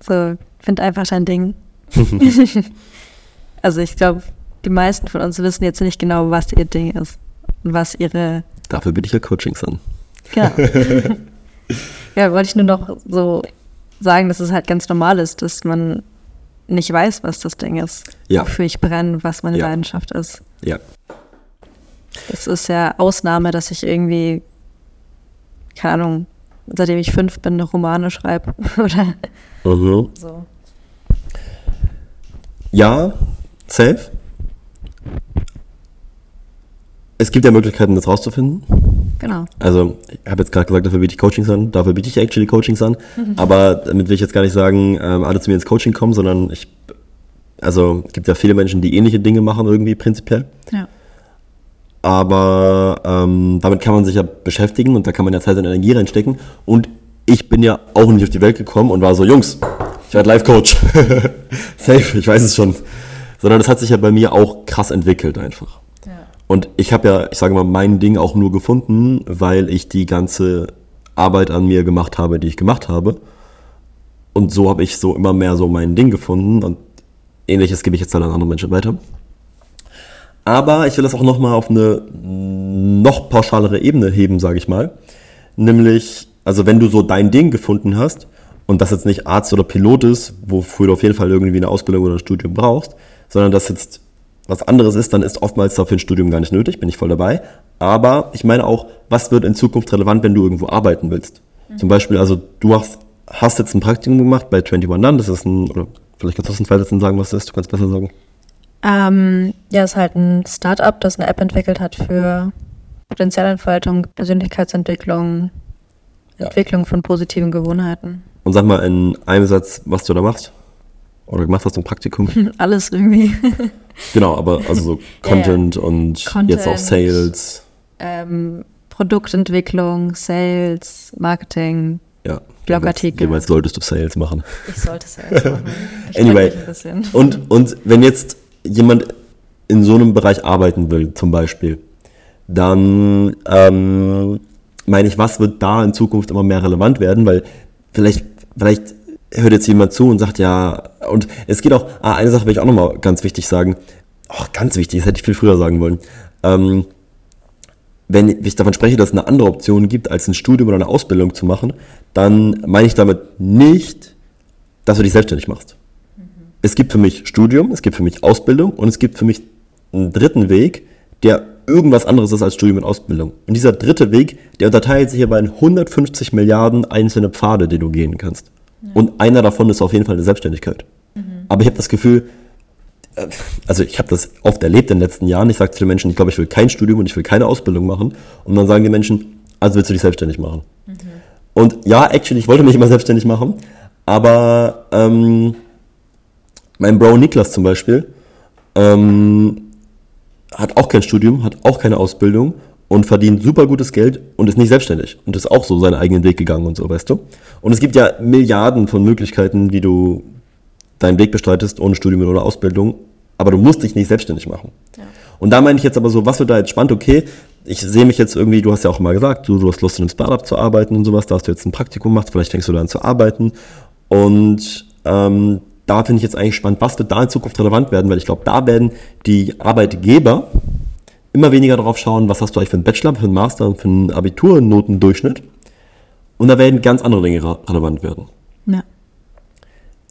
So, find einfach dein Ding. *laughs* also ich glaube, die meisten von uns wissen jetzt nicht genau, was ihr Ding ist und was ihre. Dafür biete ich ja Coachings an. Genau. *laughs* ja, wollte ich nur noch so sagen, dass es halt ganz normal ist, dass man nicht weiß, was das Ding ist, Ja. wofür ich brenne, was meine Ja. Leidenschaft ist. Ja. Das ist ja Ausnahme, dass ich irgendwie, keine Ahnung, seitdem ich fünf bin, Romane schreibe *laughs* oder Mhm. so. Ja, safe. Es gibt ja Möglichkeiten, das rauszufinden. Genau. Also, ich habe jetzt gerade gesagt, dafür biete ich Coachings an, dafür biete ich actually Coachings an. Aber damit will ich jetzt gar nicht sagen, ähm, alle zu mir ins Coaching kommen, sondern ich, also, es gibt ja viele Menschen, die ähnliche Dinge machen, irgendwie prinzipiell. Ja. Aber ähm, damit kann man sich ja beschäftigen und da kann man ja Zeit und Energie reinstecken. Und ich bin ja auch nicht auf die Welt gekommen und war so, Jungs, ich werde Life-Coach. *laughs* Safe, ich weiß es schon. Sondern das hat sich ja bei mir auch krass entwickelt einfach. Und ich habe ja, ich sage mal, mein Ding auch nur gefunden, weil ich die ganze Arbeit an mir gemacht habe, die ich gemacht habe. Und so habe ich so immer mehr so mein Ding gefunden und ähnliches gebe ich jetzt dann an andere Menschen weiter. Aber ich will das auch nochmal auf eine noch pauschalere Ebene heben, sage ich mal. Nämlich, also wenn du so dein Ding gefunden hast und das jetzt nicht Arzt oder Pilot ist, wofür du auf jeden Fall irgendwie eine Ausbildung oder ein Studium brauchst, sondern das jetzt was anderes ist, dann ist oftmals dafür ein Studium gar nicht nötig, bin ich voll dabei. Aber ich meine auch, was wird in Zukunft relevant, wenn du irgendwo arbeiten willst? Zum Beispiel, also du hast, hast jetzt ein Praktikum gemacht bei 21 None, das ist ein, oder vielleicht kannst du das in zwei Sätzen sagen, was das ist, du kannst besser sagen. Ähm, ja, ist halt ein Startup, das eine App entwickelt hat für Potenzialentfaltung, Persönlichkeitsentwicklung, Ja. Entwicklung von positiven Gewohnheiten. Und sag mal in einem Satz, was du da machst. Oder gemacht hast im Praktikum. *laughs* Alles irgendwie. *laughs* genau, aber also so *laughs* Content und Content. jetzt auch Sales. ähm, Produktentwicklung, Sales, Marketing. Ja. Blogartikel. Jeweils solltest du Sales machen. Ich sollte Sales machen. *laughs* Ich Anyway. Und, und wenn jetzt jemand in so einem Bereich arbeiten will, zum Beispiel, dann ähm, meine ich, was wird da in Zukunft immer mehr relevant werden? Weil vielleicht, vielleicht hört jetzt jemand zu und sagt, ja, und es geht auch, ah, eine Sache will ich auch nochmal ganz wichtig sagen. Ach, ganz wichtig, das hätte ich viel früher sagen wollen. Ähm, wenn ich davon spreche, dass es eine andere Option gibt, als ein Studium oder eine Ausbildung zu machen, dann meine ich damit nicht, dass du dich selbstständig machst. Es gibt für mich Studium, es gibt für mich Ausbildung und es gibt für mich einen dritten Weg, der irgendwas anderes ist als Studium und Ausbildung. Und dieser dritte Weg, der unterteilt sich aber in 150 Milliarden einzelne Pfade, die du gehen kannst. Und einer davon ist auf jeden Fall eine Selbstständigkeit. Aber ich habe das Gefühl, äh, also ich habe das oft erlebt in den letzten Jahren. Ich sage zu den Menschen, ich glaube, ich will kein Studium und ich will keine Ausbildung machen. Und dann sagen die Menschen, also willst du dich selbstständig machen? Und ja, actually, ich wollte mich immer selbstständig machen, aber ähm, mein Bro Niklas zum Beispiel ähm, hat auch kein Studium, hat auch keine Ausbildung und verdient super gutes Geld und ist nicht selbstständig und ist auch so seinen eigenen Weg gegangen und so, weißt du? Und es gibt ja Milliarden von Möglichkeiten, wie du deinen Weg bestreitest ohne Studium oder Ausbildung, aber du musst dich nicht selbstständig machen. Und da meine ich jetzt aber so, was wird da jetzt spannend? Okay, ich sehe mich jetzt irgendwie, du hast ja auch mal gesagt, du, du hast Lust in einem Startup zu arbeiten und sowas, da hast du jetzt ein Praktikum gemacht, vielleicht fängst du da an zu arbeiten und ähm, da finde ich jetzt eigentlich spannend, was wird da in Zukunft relevant werden, weil ich glaube, da werden die Arbeitgeber immer weniger darauf schauen, was hast du eigentlich für einen Bachelor, für einen Master und für einen Abiturnotendurchschnitt. Und da werden ganz andere Dinge re- relevant werden. Ja.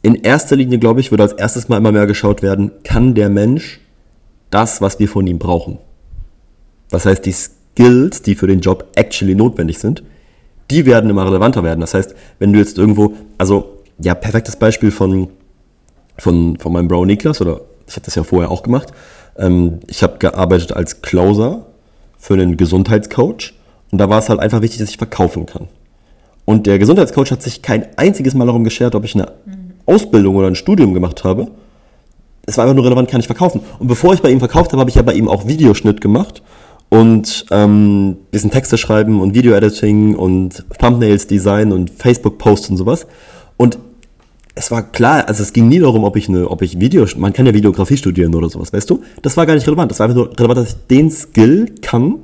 In erster Linie, glaube ich, wird als erstes mal immer mehr geschaut werden, kann der Mensch das, was wir von ihm brauchen? Das heißt, die Skills, die für den Job actually notwendig sind, die werden immer relevanter werden. Das heißt, wenn du jetzt irgendwo, also, ja, perfektes Beispiel von, von, von meinem Bro Niklas, oder ich habe das ja vorher auch gemacht. Ähm, ich habe gearbeitet als Closer für einen Gesundheitscoach und da war es halt einfach wichtig, dass ich verkaufen kann. Und der Gesundheitscoach hat sich kein einziges Mal darum geschert, ob ich eine Ausbildung oder ein Studium gemacht habe. Es war einfach nur relevant, kann ich verkaufen. Und bevor ich bei ihm verkauft habe, habe ich ja bei ihm auch Videoschnitt gemacht und ähm, bisschen Texte schreiben und Video-Editing und Thumbnails Design und Facebook-Posts und sowas. Und es war klar, also es ging nie darum, ob ich eine, ob ich Video, man kann ja Videografie studieren oder sowas, weißt du? Das war gar nicht relevant. Das war einfach nur relevant, dass ich den Skill kann,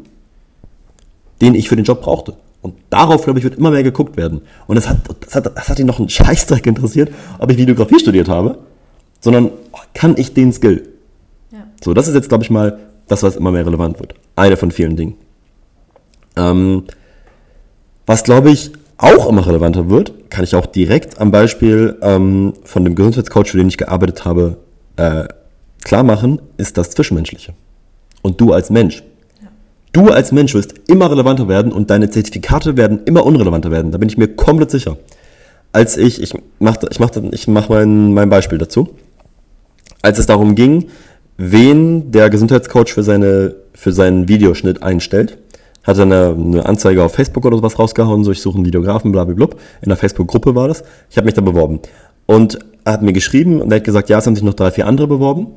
den ich für den Job brauchte. Und darauf, glaube ich, wird immer mehr geguckt werden. Und es hat, das hat, das hat ihn noch einen Scheißdreck interessiert, ob ich Videografie studiert habe, sondern oh, kann ich den Skill? Ja. So, das ist jetzt, glaube ich, mal das, was immer mehr relevant wird. Eine von vielen Dingen. Ähm, was, glaube ich, auch immer relevanter wird, kann ich auch direkt am Beispiel ähm, von dem Gesundheitscoach, für den ich gearbeitet habe, äh, klar machen, ist das Zwischenmenschliche. Und du als Mensch. Ja. Du als Mensch wirst immer relevanter werden und deine Zertifikate werden immer unrelevanter werden. Da bin ich mir komplett sicher. Als ich, ich mache ich mach, ich mach mein, mein Beispiel dazu. Als es darum ging, wen der Gesundheitscoach für, seine, für seinen Videoschnitt einstellt, hat er eine, eine Anzeige auf Facebook oder sowas rausgehauen, so ich suche einen Videografen, blablabla. In der Facebook-Gruppe war das. Ich habe mich da beworben. Und er hat mir geschrieben und er hat gesagt, ja, es haben sich noch drei, vier andere beworben.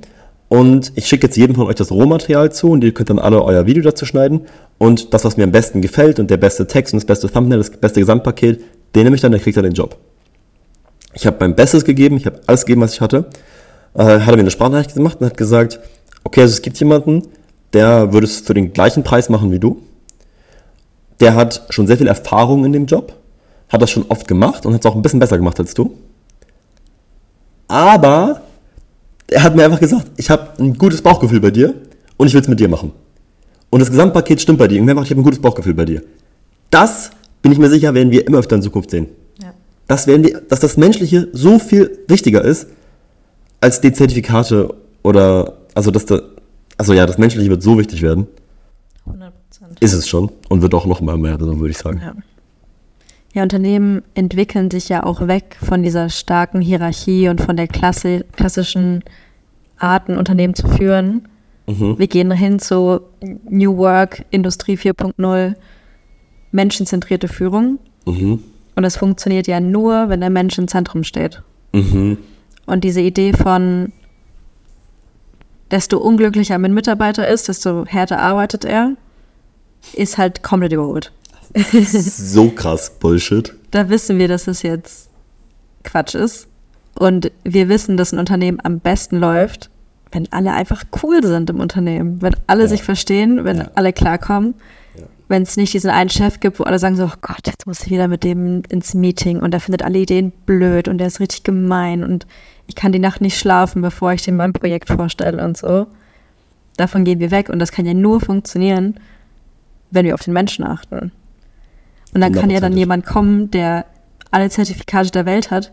Und ich schicke jetzt jedem von euch das Rohmaterial zu und ihr könnt dann alle euer Video dazu schneiden. Und das, was mir am besten gefällt und der beste Text und das beste Thumbnail, das beste Gesamtpaket, den nehme ich dann, der kriegt dann den Job. Ich habe mein Bestes gegeben, ich habe alles gegeben, was ich hatte. Äh, hat er mir eine Sprachnachricht gemacht und hat gesagt, okay, also es gibt jemanden, der würde es für den gleichen Preis machen wie du der hat schon sehr viel Erfahrung in dem Job, hat das schon oft gemacht und hat es auch ein bisschen besser gemacht als du. Aber er hat mir einfach gesagt, ich habe ein gutes Bauchgefühl bei dir und ich will es mit dir machen. Und das Gesamtpaket stimmt bei dir. Und macht, ich habe ein gutes Bauchgefühl bei dir. Das, bin ich mir sicher, werden wir immer öfter in Zukunft sehen. Ja. Das werden wir, dass das Menschliche so viel wichtiger ist, als die Zertifikate oder, also, dass da, also ja, das Menschliche wird so wichtig werden. 100 ist es schon und wird auch noch mal mehr, würde ich sagen. Ja. ja. Unternehmen entwickeln sich ja auch weg von dieser starken Hierarchie und von der Klasse, klassischen Arten, Unternehmen zu führen. Mhm. Wir gehen hin zu New Work, Industrie 4.0, menschenzentrierte Führung. Mhm. Und das funktioniert ja nur, wenn der Mensch im Zentrum steht. Mhm. Und diese Idee von, desto unglücklicher ein Mitarbeiter ist, desto härter arbeitet er, ist halt komplett überholt. *laughs* so krass Bullshit. Da wissen wir, dass es jetzt Quatsch ist. Und wir wissen, dass ein Unternehmen am besten läuft, wenn alle einfach cool sind im Unternehmen. Wenn alle ja. sich verstehen, wenn ja. alle klarkommen. Ja. Wenn es nicht diesen einen Chef gibt, wo alle sagen so, oh Gott, jetzt muss ich wieder mit dem ins Meeting und der findet alle Ideen blöd und der ist richtig gemein und ich kann die Nacht nicht schlafen, bevor ich dem mein Projekt vorstelle und so. Davon gehen wir weg und das kann ja nur funktionieren, wenn wir auf den Menschen achten. Und dann kann ja dann jemand kommen, der alle Zertifikate der Welt hat.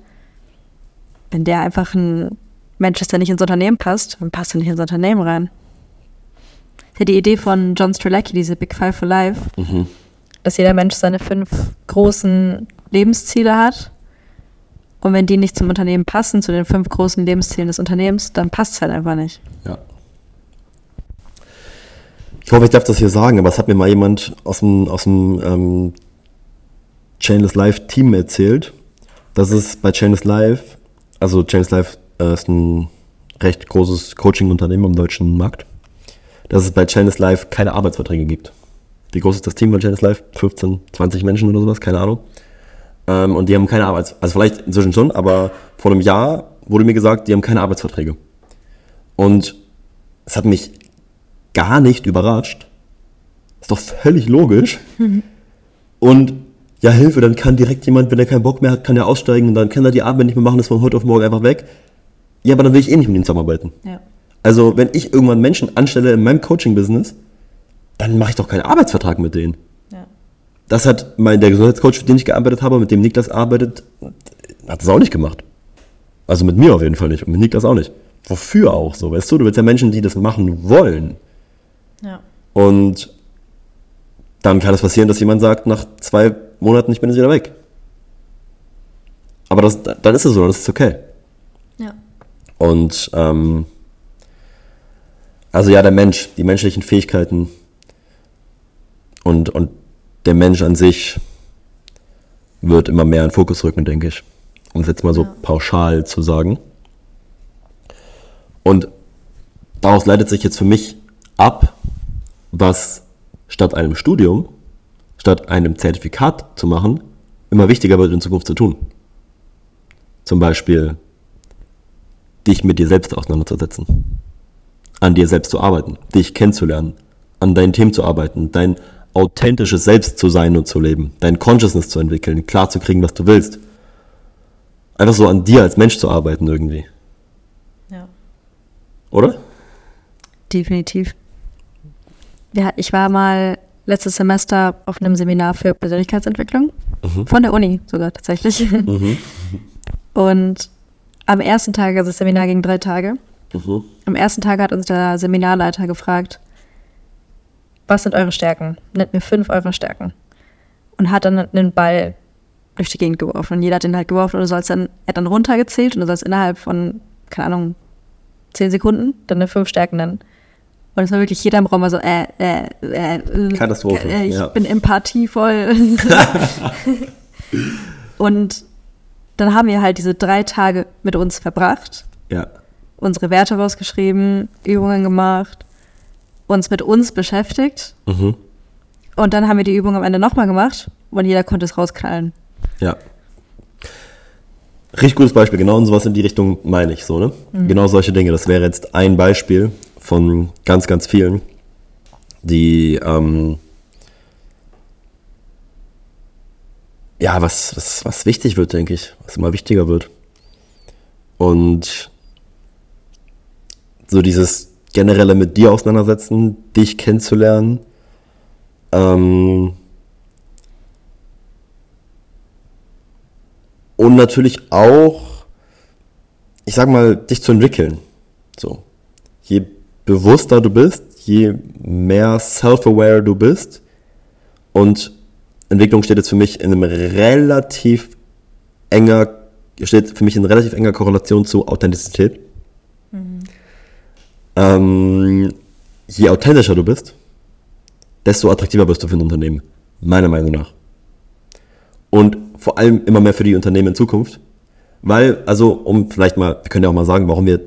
Wenn der einfach ein Mensch ist, der nicht ins Unternehmen passt, dann passt er nicht ins Unternehmen rein. Das ist ja die Idee von John Strelacki, diese Big Five for Life, mhm. dass jeder Mensch seine fünf großen Lebensziele hat. Und wenn die nicht zum Unternehmen passen, zu den fünf großen Lebenszielen des Unternehmens, dann passt es halt einfach nicht. Ja. Ich hoffe, ich darf das hier sagen, aber es hat mir mal jemand aus dem, aus dem ähm, Chainless Live Team erzählt, dass es bei Chainless Live, also Chainless Live äh, ist ein recht großes Coaching-Unternehmen im deutschen Markt, dass es bei Chainless Live keine Arbeitsverträge gibt. Wie groß ist das Team bei Chainless Live? 15, 20 Menschen oder sowas, keine Ahnung. Ähm, und die haben keine Arbeits... Also vielleicht inzwischen schon, aber vor einem Jahr wurde mir gesagt, die haben keine Arbeitsverträge. Und es hat mich gar nicht überrascht. Ist doch völlig logisch. Mhm. *laughs* Und ja, Hilfe, dann kann direkt jemand, wenn er keinen Bock mehr hat, kann er aussteigen und dann kann er die Arbeit nicht mehr machen, ist von heute auf morgen einfach weg. Ja, aber dann will ich eh nicht mit ihm zusammenarbeiten. Ja. Also, wenn ich irgendwann Menschen anstelle in meinem Coaching-Business, dann mache ich doch keinen Arbeitsvertrag mit denen. Ja. Das hat mein, der Gesundheitscoach, mit dem ich gearbeitet habe, mit dem Niklas arbeitet, hat das auch nicht gemacht. Also mit mir auf jeden Fall nicht und mit Niklas auch nicht. Wofür auch so, weißt du? Du willst ja Menschen, die das machen wollen. Ja. Und dann kann es passieren, dass jemand sagt, nach zwei Monaten, ich bin jetzt wieder weg. Aber das, dann ist es so, das ist okay. Ja. Und ähm, also ja, der Mensch, die menschlichen Fähigkeiten und, und der Mensch an sich wird immer mehr in Fokus rücken, denke ich. um es jetzt mal so ja. pauschal zu sagen. Und daraus leitet sich jetzt für mich ab, was statt einem Studium, statt einem Zertifikat zu machen, immer wichtiger wird in Zukunft zu tun. Zum Beispiel dich mit dir selbst auseinanderzusetzen, an dir selbst zu arbeiten, dich kennenzulernen, an deinen Themen zu arbeiten, dein authentisches Selbst zu sein und zu leben, dein Consciousness zu entwickeln, klar zu kriegen, was du willst. Einfach so an dir als Mensch zu arbeiten irgendwie. Ja. Oder? Definitiv. Ja, ich war mal letztes Semester auf einem Seminar für Persönlichkeitsentwicklung. Mhm. Von der Uni sogar tatsächlich. Mhm. Und am ersten Tag, also das Seminar ging drei Tage, mhm. am ersten Tag hat uns der Seminarleiter gefragt, was sind eure Stärken? Nennt mir fünf eure Stärken. Und hat dann einen Ball durch die Gegend geworfen. Und jeder hat den halt geworfen und du sollst dann, er hat dann runtergezählt und du sollst innerhalb von, keine Ahnung, zehn Sekunden dann eine fünf Stärken nennen. Und es war wirklich jeder im Raum war so, äh, äh, äh, äh Katastrophe. Äh, ich ja. bin empathievoll. *laughs* und dann haben wir halt diese drei Tage mit uns verbracht. Ja. Unsere Werte rausgeschrieben, Übungen gemacht, uns mit uns beschäftigt. Mhm. Und dann haben wir die Übung am Ende nochmal gemacht und jeder konnte es rausknallen. Ja. Richtig gutes Beispiel. Genau sowas in die Richtung meine ich so, ne? Mhm. Genau solche Dinge. Das wäre jetzt ein Beispiel von ganz, ganz vielen, die ähm, ja, was, was, was wichtig wird, denke ich, was immer wichtiger wird. Und so dieses generelle mit dir auseinandersetzen, dich kennenzulernen, ähm, und natürlich auch, ich sag mal, dich zu entwickeln. So. Je bewusster du bist, je mehr self-aware du bist und Entwicklung steht jetzt für mich in einem relativ enger, steht für mich in relativ enger Korrelation zu Authentizität. Mhm. Ähm, je authentischer du bist, desto attraktiver wirst du für ein Unternehmen. Meiner Meinung nach. Und vor allem immer mehr für die Unternehmen in Zukunft. Weil, also, um vielleicht mal, wir können ja auch mal sagen, warum wir,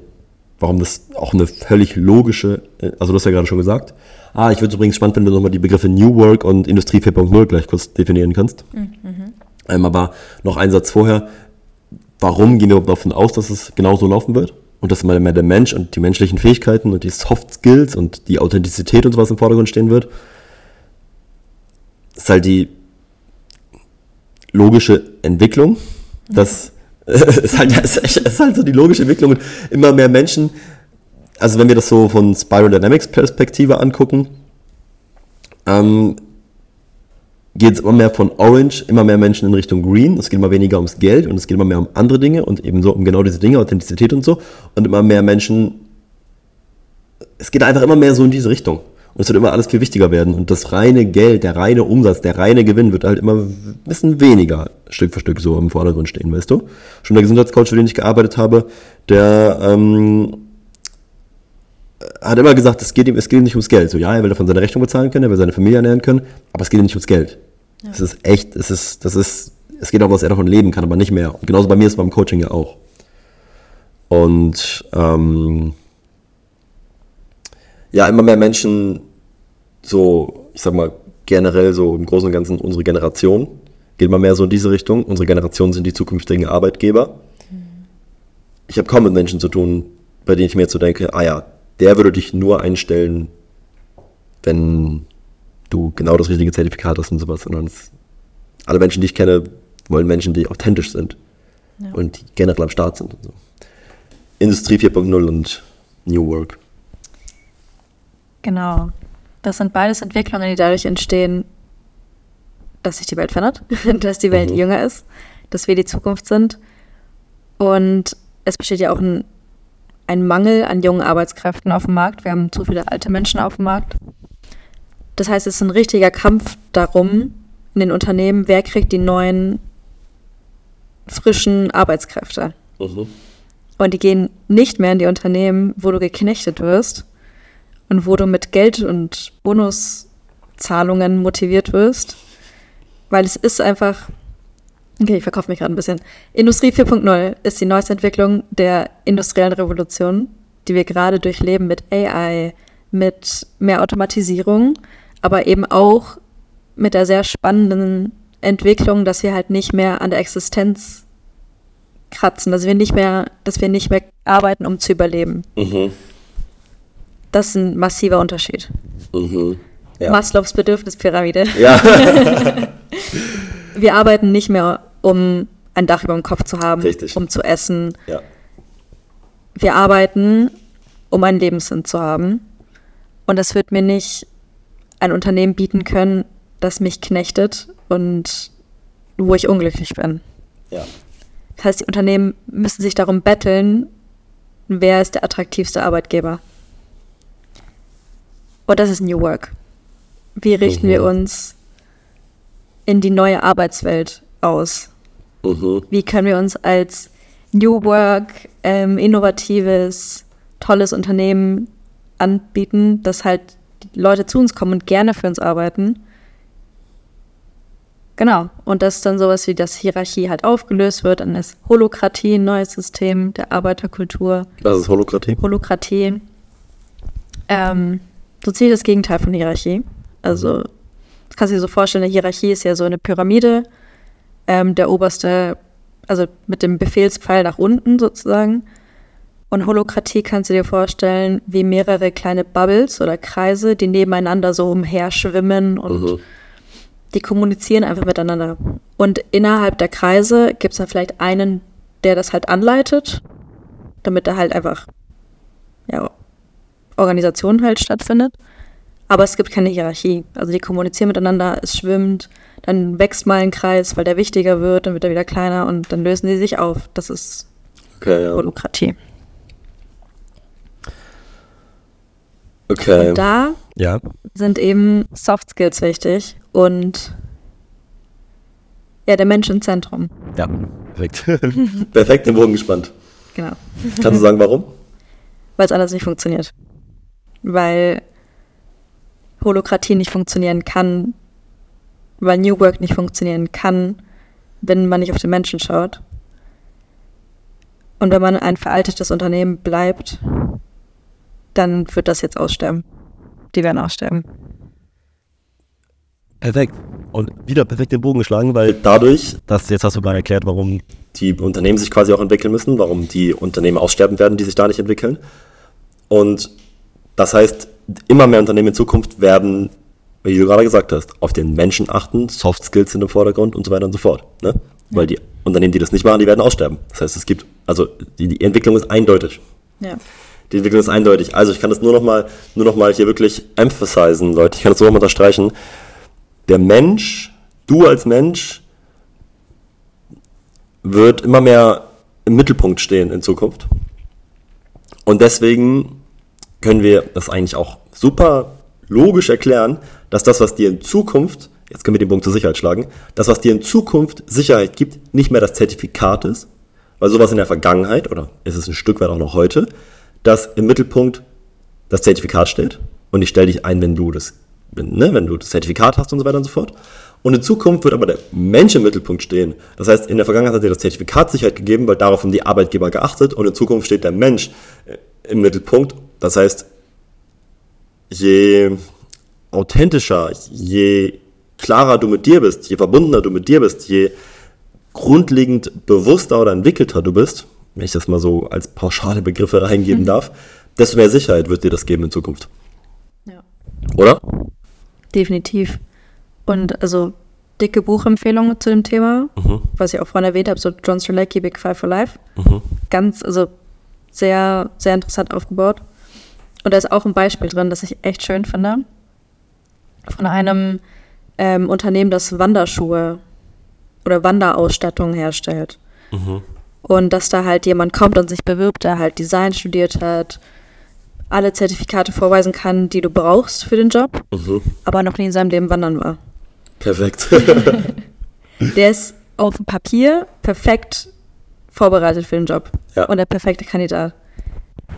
warum das auch eine völlig logische, äh, also du hast ja gerade schon gesagt, Ah, ich würde es übrigens spannend finden, wenn du nochmal die Begriffe New Work und Industrie 4.0 gleich kurz definieren kannst. Mhm. Ähm, aber noch ein Satz vorher. Warum gehen wir davon aus, dass es genauso laufen wird? Und dass mal mehr der Mensch und die menschlichen Fähigkeiten und die Soft Skills und die Authentizität und sowas im Vordergrund stehen wird? Das ist halt die logische Entwicklung. Das *laughs* ist, halt, ist halt so die logische Entwicklung. Und immer mehr Menschen also wenn wir das so von Spiral Dynamics Perspektive angucken, ähm, geht es immer mehr von Orange, immer mehr Menschen in Richtung Green. Es geht immer weniger ums Geld und es geht immer mehr um andere Dinge und ebenso um genau diese Dinge, Authentizität und so. Und immer mehr Menschen, es geht einfach immer mehr so in diese Richtung. Und es wird immer alles viel wichtiger werden. Und das reine Geld, der reine Umsatz, der reine Gewinn wird halt immer ein bisschen weniger Stück für Stück so im Vordergrund stehen, weißt du? Schon der Gesundheitscoach, für den ich gearbeitet habe, der ähm, hat immer gesagt, es geht ihm, es geht ihm nicht ums Geld. So, ja, er will davon seine Rechnung bezahlen können, er will seine Familie ernähren können, aber es geht ihm nicht ums Geld. Ja. Es ist echt, es ist, das ist, es geht auch, dass er davon leben kann, aber nicht mehr. Und genauso bei mir ist es beim Coaching ja auch. Und ähm, ja, immer mehr Menschen, so, ich sag mal, generell so im Großen und Ganzen unsere Generation, geht immer mehr so in diese Richtung. Unsere Generation sind die zukünftigen Arbeitgeber. Mhm. Ich habe kaum mit Menschen zu tun, bei denen ich mir jetzt so denke, ah ja, der würde dich nur einstellen, wenn du genau das richtige Zertifikat hast und sowas. Sondern alle Menschen, die ich kenne, wollen Menschen, die authentisch sind ja. und die generell am Start sind. Und so. Industrie 4.0 und New Work. Genau. Das sind beides Entwicklungen, die dadurch entstehen, dass sich die Welt verändert, *laughs* dass die Welt mhm. jünger ist, dass wir die Zukunft sind. Und es besteht ja auch ein ein Mangel an jungen Arbeitskräften auf dem Markt. Wir haben zu viele alte Menschen auf dem Markt. Das heißt, es ist ein richtiger Kampf darum, in den Unternehmen, wer kriegt die neuen, frischen Arbeitskräfte. Mhm. Und die gehen nicht mehr in die Unternehmen, wo du geknechtet wirst und wo du mit Geld und Bonuszahlungen motiviert wirst, weil es ist einfach, Okay, ich verkaufe mich gerade ein bisschen. Industrie 4.0 ist die neueste Entwicklung der industriellen Revolution, die wir gerade durchleben mit AI, mit mehr Automatisierung, aber eben auch mit der sehr spannenden Entwicklung, dass wir halt nicht mehr an der Existenz kratzen, dass wir nicht mehr, dass wir nicht mehr arbeiten, um zu überleben. Mhm. Das ist ein massiver Unterschied. Mhm. Ja. Maslows Bedürfnispyramide. ja. *laughs* Wir arbeiten nicht mehr, um ein Dach über dem Kopf zu haben, Richtig. um zu essen. ja. Wir arbeiten, um einen Lebenssinn zu haben. Und das wird mir nicht ein Unternehmen bieten können, das mich knechtet und wo ich unglücklich bin. Ja. Das heißt, die Unternehmen müssen sich darum betteln, wer ist der attraktivste Arbeitgeber. Und das ist New Work. Wie richten Mhm. wir uns in die neue Arbeitswelt aus? Mhm. Wie können wir uns als New Work, ähm, innovatives, tolles Unternehmen anbieten, dass halt die Leute zu uns kommen und gerne für uns arbeiten? Genau. Und das ist dann sowas wie, dass Hierarchie halt aufgelöst wird, dann ist Holokratie ein neues System der Arbeiterkultur. Was ist Holokratie? Holokratie. Ähm, so ziemlich das Gegenteil von Hierarchie. Also, das kannst du dir so vorstellen, eine Hierarchie ist ja so eine Pyramide. Ähm, der oberste, also mit dem Befehlspfeil nach unten sozusagen. Und Holokratie kannst du dir vorstellen wie mehrere kleine Bubbles oder Kreise, die nebeneinander so umherschwimmen und Mhm. die kommunizieren einfach miteinander. Und innerhalb der Kreise gibt es dann vielleicht einen, der das halt anleitet, damit da halt einfach ja, Organisation halt stattfindet. Aber es gibt keine Hierarchie. Also die kommunizieren miteinander, es schwimmt, dann wächst mal ein Kreis, weil der wichtiger wird, dann wird er wieder kleiner und dann lösen sie sich auf. Das ist Okay, ja. Holokratie. Okay. Und da Ja. sind eben Soft Skills wichtig und ja, der Mensch im Zentrum. Ja. Perfekt. *laughs* Perfekt den Bogen gespannt. Genau. Kannst du sagen, warum? Weil es anders nicht funktioniert. Weil Holokratie nicht funktionieren kann, weil New Work nicht funktionieren kann, wenn man nicht auf den Menschen schaut. Und wenn man ein veraltetes Unternehmen bleibt, dann wird das jetzt aussterben. Die werden aussterben. Perfekt. Und wieder perfekt den Bogen geschlagen, weil Dadurch, das jetzt hast du gerade erklärt, warum. die Unternehmen sich quasi auch entwickeln müssen, warum die Unternehmen aussterben werden, die sich da nicht entwickeln. Und das heißt, immer mehr Unternehmen in Zukunft werden, wie du gerade gesagt hast, auf den Menschen achten, Soft Skills sind im Vordergrund und so weiter und so fort. Ne? Weil die Unternehmen, die das nicht machen, die werden aussterben. Das heißt, es gibt, also die, die Entwicklung ist eindeutig. Ja. Die Entwicklung ist eindeutig. Also ich kann das nur noch mal, nur noch mal hier wirklich emphasizen, Leute. Ich kann das nur noch mal unterstreichen. Der Mensch, du als Mensch, wird immer mehr im Mittelpunkt stehen in Zukunft. Und deswegen können wir das eigentlich auch super logisch erklären, dass das, was dir in Zukunft, jetzt können wir den Punkt zur Sicherheit schlagen, das, was dir in Zukunft Sicherheit gibt, nicht mehr das Zertifikat ist, weil sowas in der Vergangenheit, oder ist es ein Stück weit auch noch heute, dass im Mittelpunkt das Zertifikat steht und ich stelle dich ein, wenn du das, ne, wenn du das Zertifikat hast und so weiter und so fort. Und in Zukunft wird aber der Mensch im Mittelpunkt stehen. Das heißt, in der Vergangenheit hat dir das Zertifikat Sicherheit gegeben, weil darauf haben die Arbeitgeber geachtet und in Zukunft steht der Mensch äh, im Mittelpunkt. Das heißt, je authentischer, je klarer du mit dir bist, je verbundener du mit dir bist, je grundlegend bewusster oder entwickelter du bist, wenn ich das mal so als pauschale Begriffe reingeben darf, desto mehr Sicherheit wird dir das geben in Zukunft. ja. Oder? Definitiv. Und also dicke Buchempfehlungen zu dem Thema, was ich auch vorhin erwähnt habe, so John Strelacki, Big Five for Life. Ganz, also sehr, sehr interessant aufgebaut. Und da ist auch ein Beispiel drin, das ich echt schön finde. Von einem ähm, Unternehmen, das Wanderschuhe oder Wanderausstattung herstellt. Und dass da halt jemand kommt und sich bewirbt, der halt Design studiert hat, alle Zertifikate vorweisen kann, die du brauchst für den Job, aber noch nie in seinem Leben wandern war. Perfekt. *laughs* Der ist auf dem Papier perfekt vorbereitet für den Job Ja. und der perfekte Kandidat.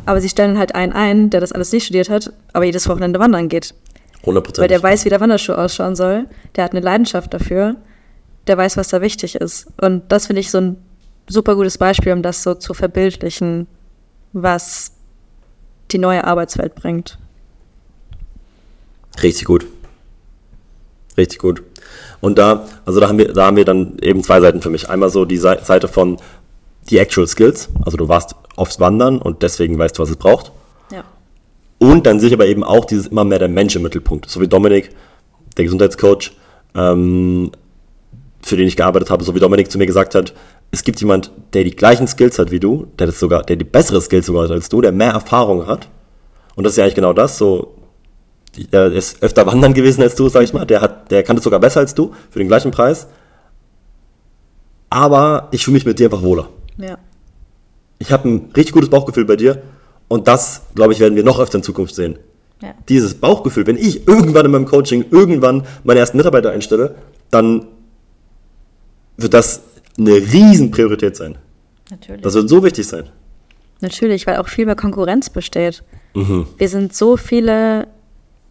Aber sie stellen halt einen ein, der das alles nicht studiert hat, aber jedes Wochenende wandern geht. 100 Weil der weiß, wie der Wanderschuh ausschauen soll. Der hat eine Leidenschaft dafür. der weiß, was da wichtig ist. Und das finde ich so ein super gutes Beispiel, um das so zu verbildlichen, was die neue Arbeitswelt bringt. Richtig gut. Richtig gut. Und da, also da haben wir, da haben wir dann eben zwei Seiten für mich. Einmal so die Seite von die Actual Skills, also du warst aufs Wandern und deswegen weißt du, was es braucht. Ja. Und dann sehe ich aber eben auch dieses immer mehr der Mensch im Mittelpunkt. So wie Dominik, der Gesundheitscoach, ähm, für den ich gearbeitet habe, so wie Dominik zu mir gesagt hat, es gibt jemand, der die gleichen Skills hat wie du, der das sogar, der die bessere Skills sogar hat als du, der mehr Erfahrung hat. Und das ist ja eigentlich genau das, so, der ist öfter wandern gewesen als du, sag ich mal, der hat, der kann das sogar besser als du, für den gleichen Preis. Aber ich fühle mich mit dir einfach wohler. Ja. Ich habe ein richtig gutes Bauchgefühl bei dir und das, glaube ich, werden wir noch öfter in Zukunft sehen. Ja. Dieses Bauchgefühl, wenn ich irgendwann in meinem Coaching irgendwann meine ersten Mitarbeiter einstelle, dann wird das eine Riesenpriorität sein. Natürlich. Das wird so wichtig sein. Natürlich, weil auch viel mehr Konkurrenz besteht. Mhm. Wir sind so viele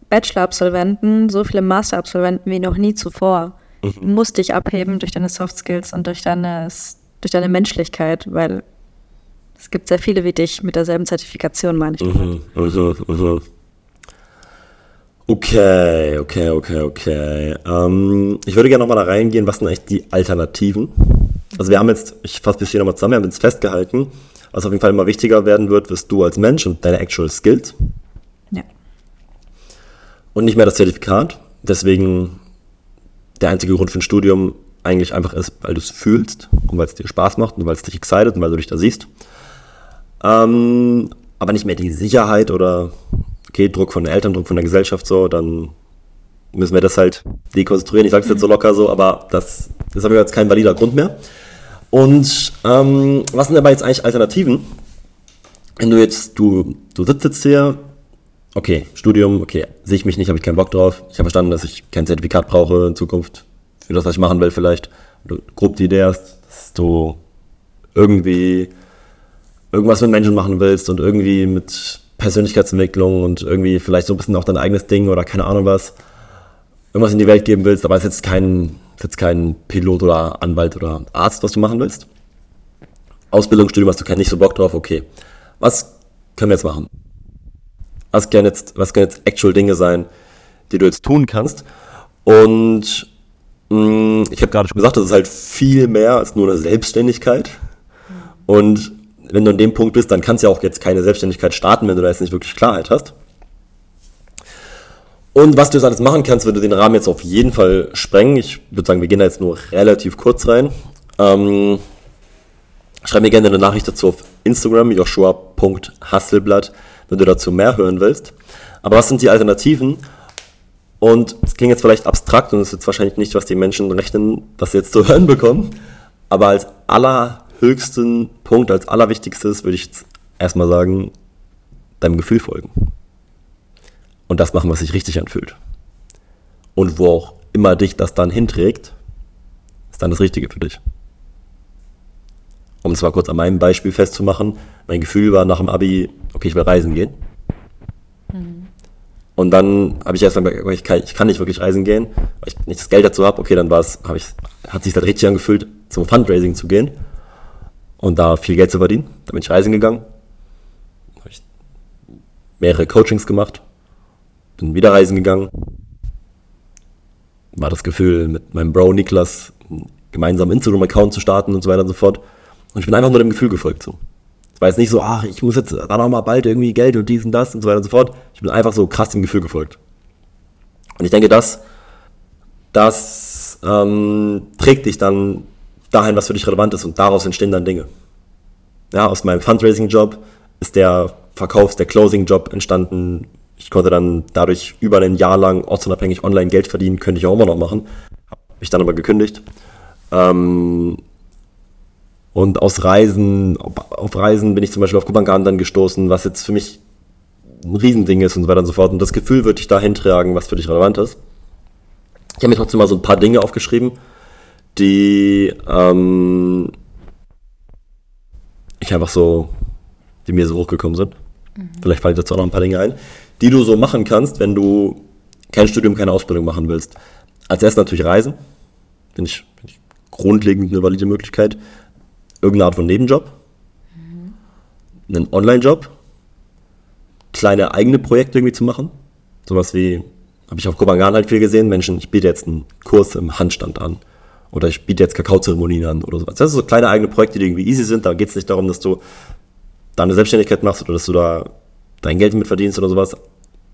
Bachelor-Absolventen, so viele Master-Absolventen wie noch nie zuvor. Mhm. Du musst dich abheben durch deine Soft Skills und durch deine, durch deine Menschlichkeit, weil es gibt sehr viele wie dich mit derselben Zertifikation, meine ich. Mhm. Also, also. Okay, okay, okay, okay. Ähm, ich würde gerne nochmal da reingehen, was sind eigentlich die Alternativen? Also wir haben jetzt, ich fasse bis hier nochmal zusammen, wir haben jetzt festgehalten, was auf jeden Fall immer wichtiger werden wird, wirst du als Mensch und deine Actual Skills. Ja. Und nicht mehr das Zertifikat. Deswegen der einzige Grund für ein Studium eigentlich einfach ist, weil du es fühlst und weil es dir Spaß macht und weil es dich excited und weil du dich da siehst. Ähm, aber nicht mehr die Sicherheit oder okay, Druck von den Eltern, Druck von der Gesellschaft so, dann müssen wir das halt dekonstruieren. Ich sage es jetzt so locker so, aber das, das habe ich jetzt kein valider Grund mehr. Und ähm, was sind aber jetzt eigentlich Alternativen? Wenn du jetzt, du, du sitzt jetzt hier, okay, Studium, okay, sehe ich mich nicht, habe ich keinen Bock drauf. Ich habe verstanden, dass ich kein Zertifikat brauche in Zukunft für das, was ich machen will vielleicht. Du grob die Idee hast, dass du irgendwie irgendwas mit Menschen machen willst und irgendwie mit Persönlichkeitsentwicklung und irgendwie vielleicht so ein bisschen auch dein eigenes Ding oder keine Ahnung was, irgendwas in die Welt geben willst, aber es ist jetzt kein, ist jetzt kein Pilot oder Anwalt oder Arzt, was du machen willst. Ausbildungsstudium hast du keinen nicht so Bock drauf, okay. Was können wir jetzt machen? Was können jetzt, was können jetzt actual Dinge sein, die du jetzt tun kannst? Und ich habe gerade schon gesagt, das ist halt viel mehr als nur eine Selbstständigkeit. Und wenn du an dem Punkt bist, dann kannst du ja auch jetzt keine Selbstständigkeit starten, wenn du da jetzt nicht wirklich Klarheit hast. Und was du jetzt alles machen kannst, würde den Rahmen jetzt auf jeden Fall sprengen. Ich würde sagen, wir gehen da jetzt nur relativ kurz rein. Ähm, schreib mir gerne eine Nachricht dazu auf Instagram, joshua.hasselblatt, wenn du dazu mehr hören willst. Aber was sind die Alternativen? Und es klingt jetzt vielleicht abstrakt und es ist jetzt wahrscheinlich nicht, was die Menschen rechnen, sie jetzt zu *laughs* hören bekommen. Aber als aller höchsten Punkt, als allerwichtigstes, würde ich jetzt erstmal sagen, deinem Gefühl folgen. Und das machen, was sich richtig anfühlt. Und wo auch immer dich das dann hinträgt, ist dann das Richtige für dich. Um es mal kurz an meinem Beispiel festzumachen, mein Gefühl war nach dem Abi, okay, ich will reisen gehen. Mhm. Und dann habe ich erst mal gemerkt, ich kann, ich kann nicht wirklich reisen gehen, weil ich nicht das Geld dazu habe. Okay, dann war es, ich, hat sich halt richtig angefühlt, zum Fundraising zu gehen und da viel Geld zu verdienen. Da bin ich reisen gegangen, habe ich mehrere Coachings gemacht, bin wieder reisen gegangen. War das Gefühl, mit meinem Bro Niklas gemeinsam Instagram-Account zu starten und so weiter und so fort. Und ich bin einfach nur dem Gefühl gefolgt. So. Es war jetzt nicht so, ach, ich muss jetzt da noch mal bald irgendwie Geld und dies und das und so weiter und so fort. Ich bin einfach so krass dem Gefühl gefolgt. Und ich denke, das, das ähm, trägt dich dann dahin, was für dich relevant ist und daraus entstehen dann Dinge. Ja, aus meinem Fundraising-Job ist der Verkaufs-, der Closing-Job entstanden. Ich konnte dann dadurch über ein Jahr lang ortsunabhängig online Geld verdienen, könnte ich auch immer noch machen. Habe mich dann aber gekündigt. Ähm, und aus Reisen, auf Reisen bin ich zum Beispiel auf Kubangan dann gestoßen, was jetzt für mich ein Riesending ist und so weiter und so fort. Und das Gefühl wird dich dahin tragen, was für dich relevant ist. Ich habe mir trotzdem mal so ein paar Dinge aufgeschrieben, die ähm, ich einfach so, die mir so hochgekommen sind. Mhm. Vielleicht fallen dazu auch noch ein paar Dinge ein, die du so machen kannst, wenn du kein Studium, keine Ausbildung machen willst. Als erstes natürlich Reisen. Bin ich, bin ich grundlegend eine valide Möglichkeit. Irgendeine Art von Nebenjob, einen Online-Job, kleine eigene Projekte irgendwie zu machen. Sowas wie, habe ich auf Kopangan halt viel gesehen, Menschen, ich biete jetzt einen Kurs im Handstand an. Oder ich biete jetzt Kakaozeremonien an oder sowas. Das sind so kleine eigene Projekte, die irgendwie easy sind. Da geht es nicht darum, dass du da eine Selbstständigkeit machst oder dass du da dein Geld mit verdienst oder sowas.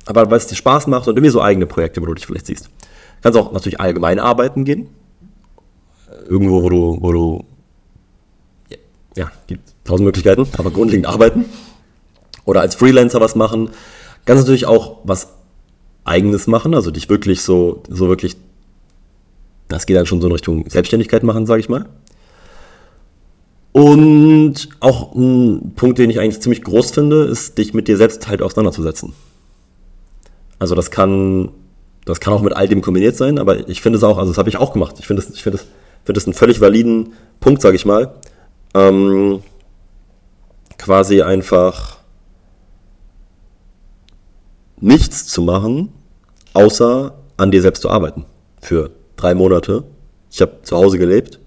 Aber weil es dir Spaß macht und irgendwie so eigene Projekte, wo du dich vielleicht siehst. Kannst auch natürlich allgemein arbeiten gehen. Irgendwo, wo du, wo du, ja, gibt tausend Möglichkeiten, aber grundlegend arbeiten. Oder als Freelancer was machen. Kannst natürlich auch was eigenes machen, also dich wirklich so, so wirklich, das geht dann schon so in Richtung Selbstständigkeit machen, sage ich mal. Und auch ein Punkt, den ich eigentlich ziemlich groß finde, ist, dich mit dir selbst halt auseinanderzusetzen. Also das kann, das kann auch mit all dem kombiniert sein, aber ich finde es auch, also das habe ich auch gemacht. Ich finde es, ich finde es, finde es einen völlig validen Punkt, sage ich mal. Ähm, quasi einfach nichts zu machen, außer an dir selbst zu arbeiten. Für drei Monate. Ich habe zu Hause gelebt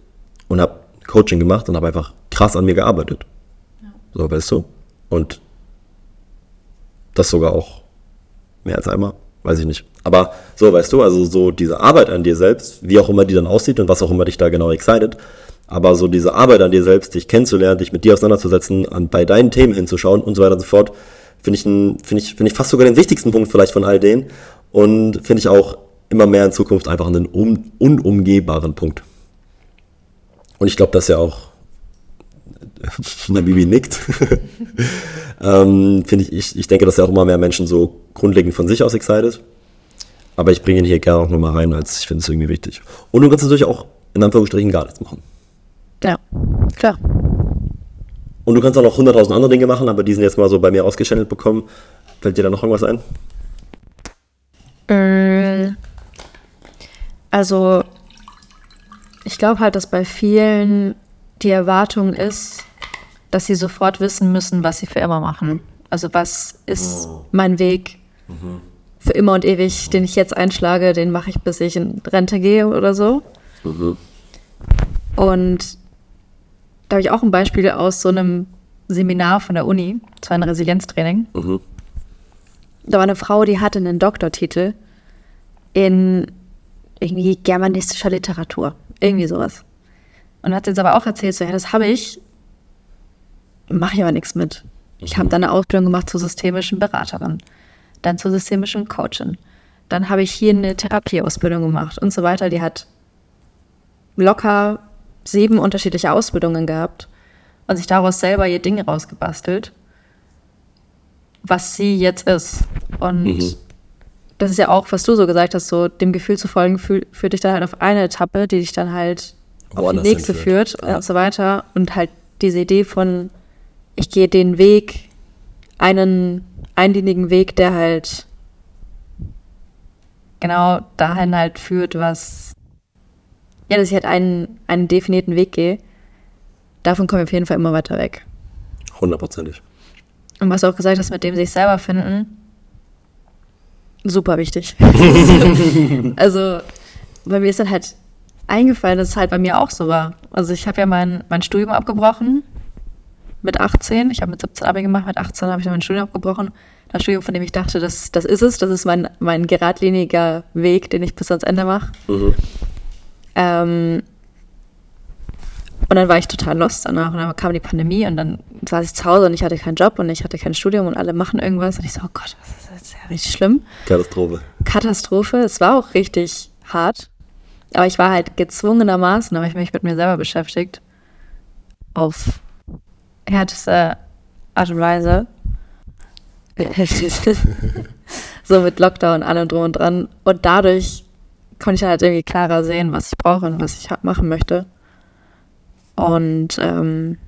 und habe Coaching gemacht und habe einfach krass an mir gearbeitet. Ja. So, weißt du? Und das sogar auch mehr als einmal, weiß ich nicht. Aber so, weißt du, also so diese Arbeit an dir selbst, wie auch immer die dann aussieht und was auch immer dich da genau excited, aber so diese Arbeit an dir selbst, dich kennenzulernen, dich mit dir auseinanderzusetzen, an, bei deinen Themen hinzuschauen und so weiter und so fort, finde ich, finde ich, finde ich fast sogar den wichtigsten Punkt vielleicht von all denen und finde ich auch immer mehr in Zukunft einfach einen un unumgehbaren Punkt. Und ich glaube, dass ja auch *laughs* mein Bibi nickt. *laughs* ähm, finde ich, ich, ich denke, dass ja auch immer mehr Menschen so grundlegend von sich aus excited. Aber ich bringe ihn hier gerne auch nochmal rein, als ich finde es irgendwie wichtig. Und du kannst natürlich auch in Anführungsstrichen gar nichts machen. Ja, klar. Und du kannst auch noch 100.000 andere Dinge machen, aber die sind jetzt mal so bei mir ausgeschändelt bekommen. Fällt dir da noch irgendwas ein? Äh, also, ich glaube halt, dass bei vielen die Erwartung ist, dass sie sofort wissen müssen, was sie für immer machen. Also, was ist oh. mein Weg mhm. für immer und ewig, den ich jetzt einschlage, den mache ich, bis ich in Rente gehe oder so. Mhm. Und da habe ich auch ein Beispiel aus so einem Seminar von der Uni, zu einem Resilienztraining. Mhm. Da war eine Frau, die hatte einen Doktortitel in irgendwie germanistischer Literatur. Irgendwie sowas. Und hat jetzt aber auch erzählt, so, ja, das habe ich, mache ich aber nichts mit. Ich habe mhm. dann eine Ausbildung gemacht zur systemischen Beraterin, dann zur systemischen Coachin. Dann habe ich hier eine Therapieausbildung gemacht und so weiter. Die hat locker sieben unterschiedliche Ausbildungen gehabt und sich daraus selber ihr Ding rausgebastelt, was sie jetzt ist. Und mhm. das ist ja auch, was du so gesagt hast, so dem Gefühl zu folgen, fühl, führt dich dann halt auf eine Etappe, die dich dann halt auf die nächste führt ja. und so weiter. Und halt diese Idee von, ich gehe den Weg, einen eindienigen Weg, der halt genau dahin halt führt, was ja, dass ich halt einen, einen definierten Weg gehe, davon komme ich auf jeden Fall immer weiter weg. Hundertprozentig. Und was du auch gesagt hast, mit dem sich selber finden, super wichtig. *laughs* also, bei mir ist dann halt eingefallen, dass es halt bei mir auch so war. Also, ich habe ja mein, mein Studium abgebrochen mit 18. Ich habe mit 17 Abi gemacht, mit 18 habe ich dann mein Studium abgebrochen. Das Studium, von dem ich dachte, das, das ist es, das ist mein, mein geradliniger Weg, den ich bis ans Ende mache. Mhm. Ähm, und dann war ich total lost danach und dann kam die Pandemie und dann saß ich zu Hause und ich hatte keinen Job und ich hatte kein Studium und alle machen irgendwas und ich so, oh Gott, das ist ja richtig schlimm. Katastrophe. Katastrophe. Es war auch richtig hart. Aber ich war halt gezwungenermaßen, habe ich mich mit mir selber beschäftigt. Auf härteste Art und Weise. *laughs* *laughs* so mit Lockdown, allem drum und dran. Und dadurch konnte ich halt irgendwie klarer sehen, was ich brauche und was ich machen möchte. Und ähm,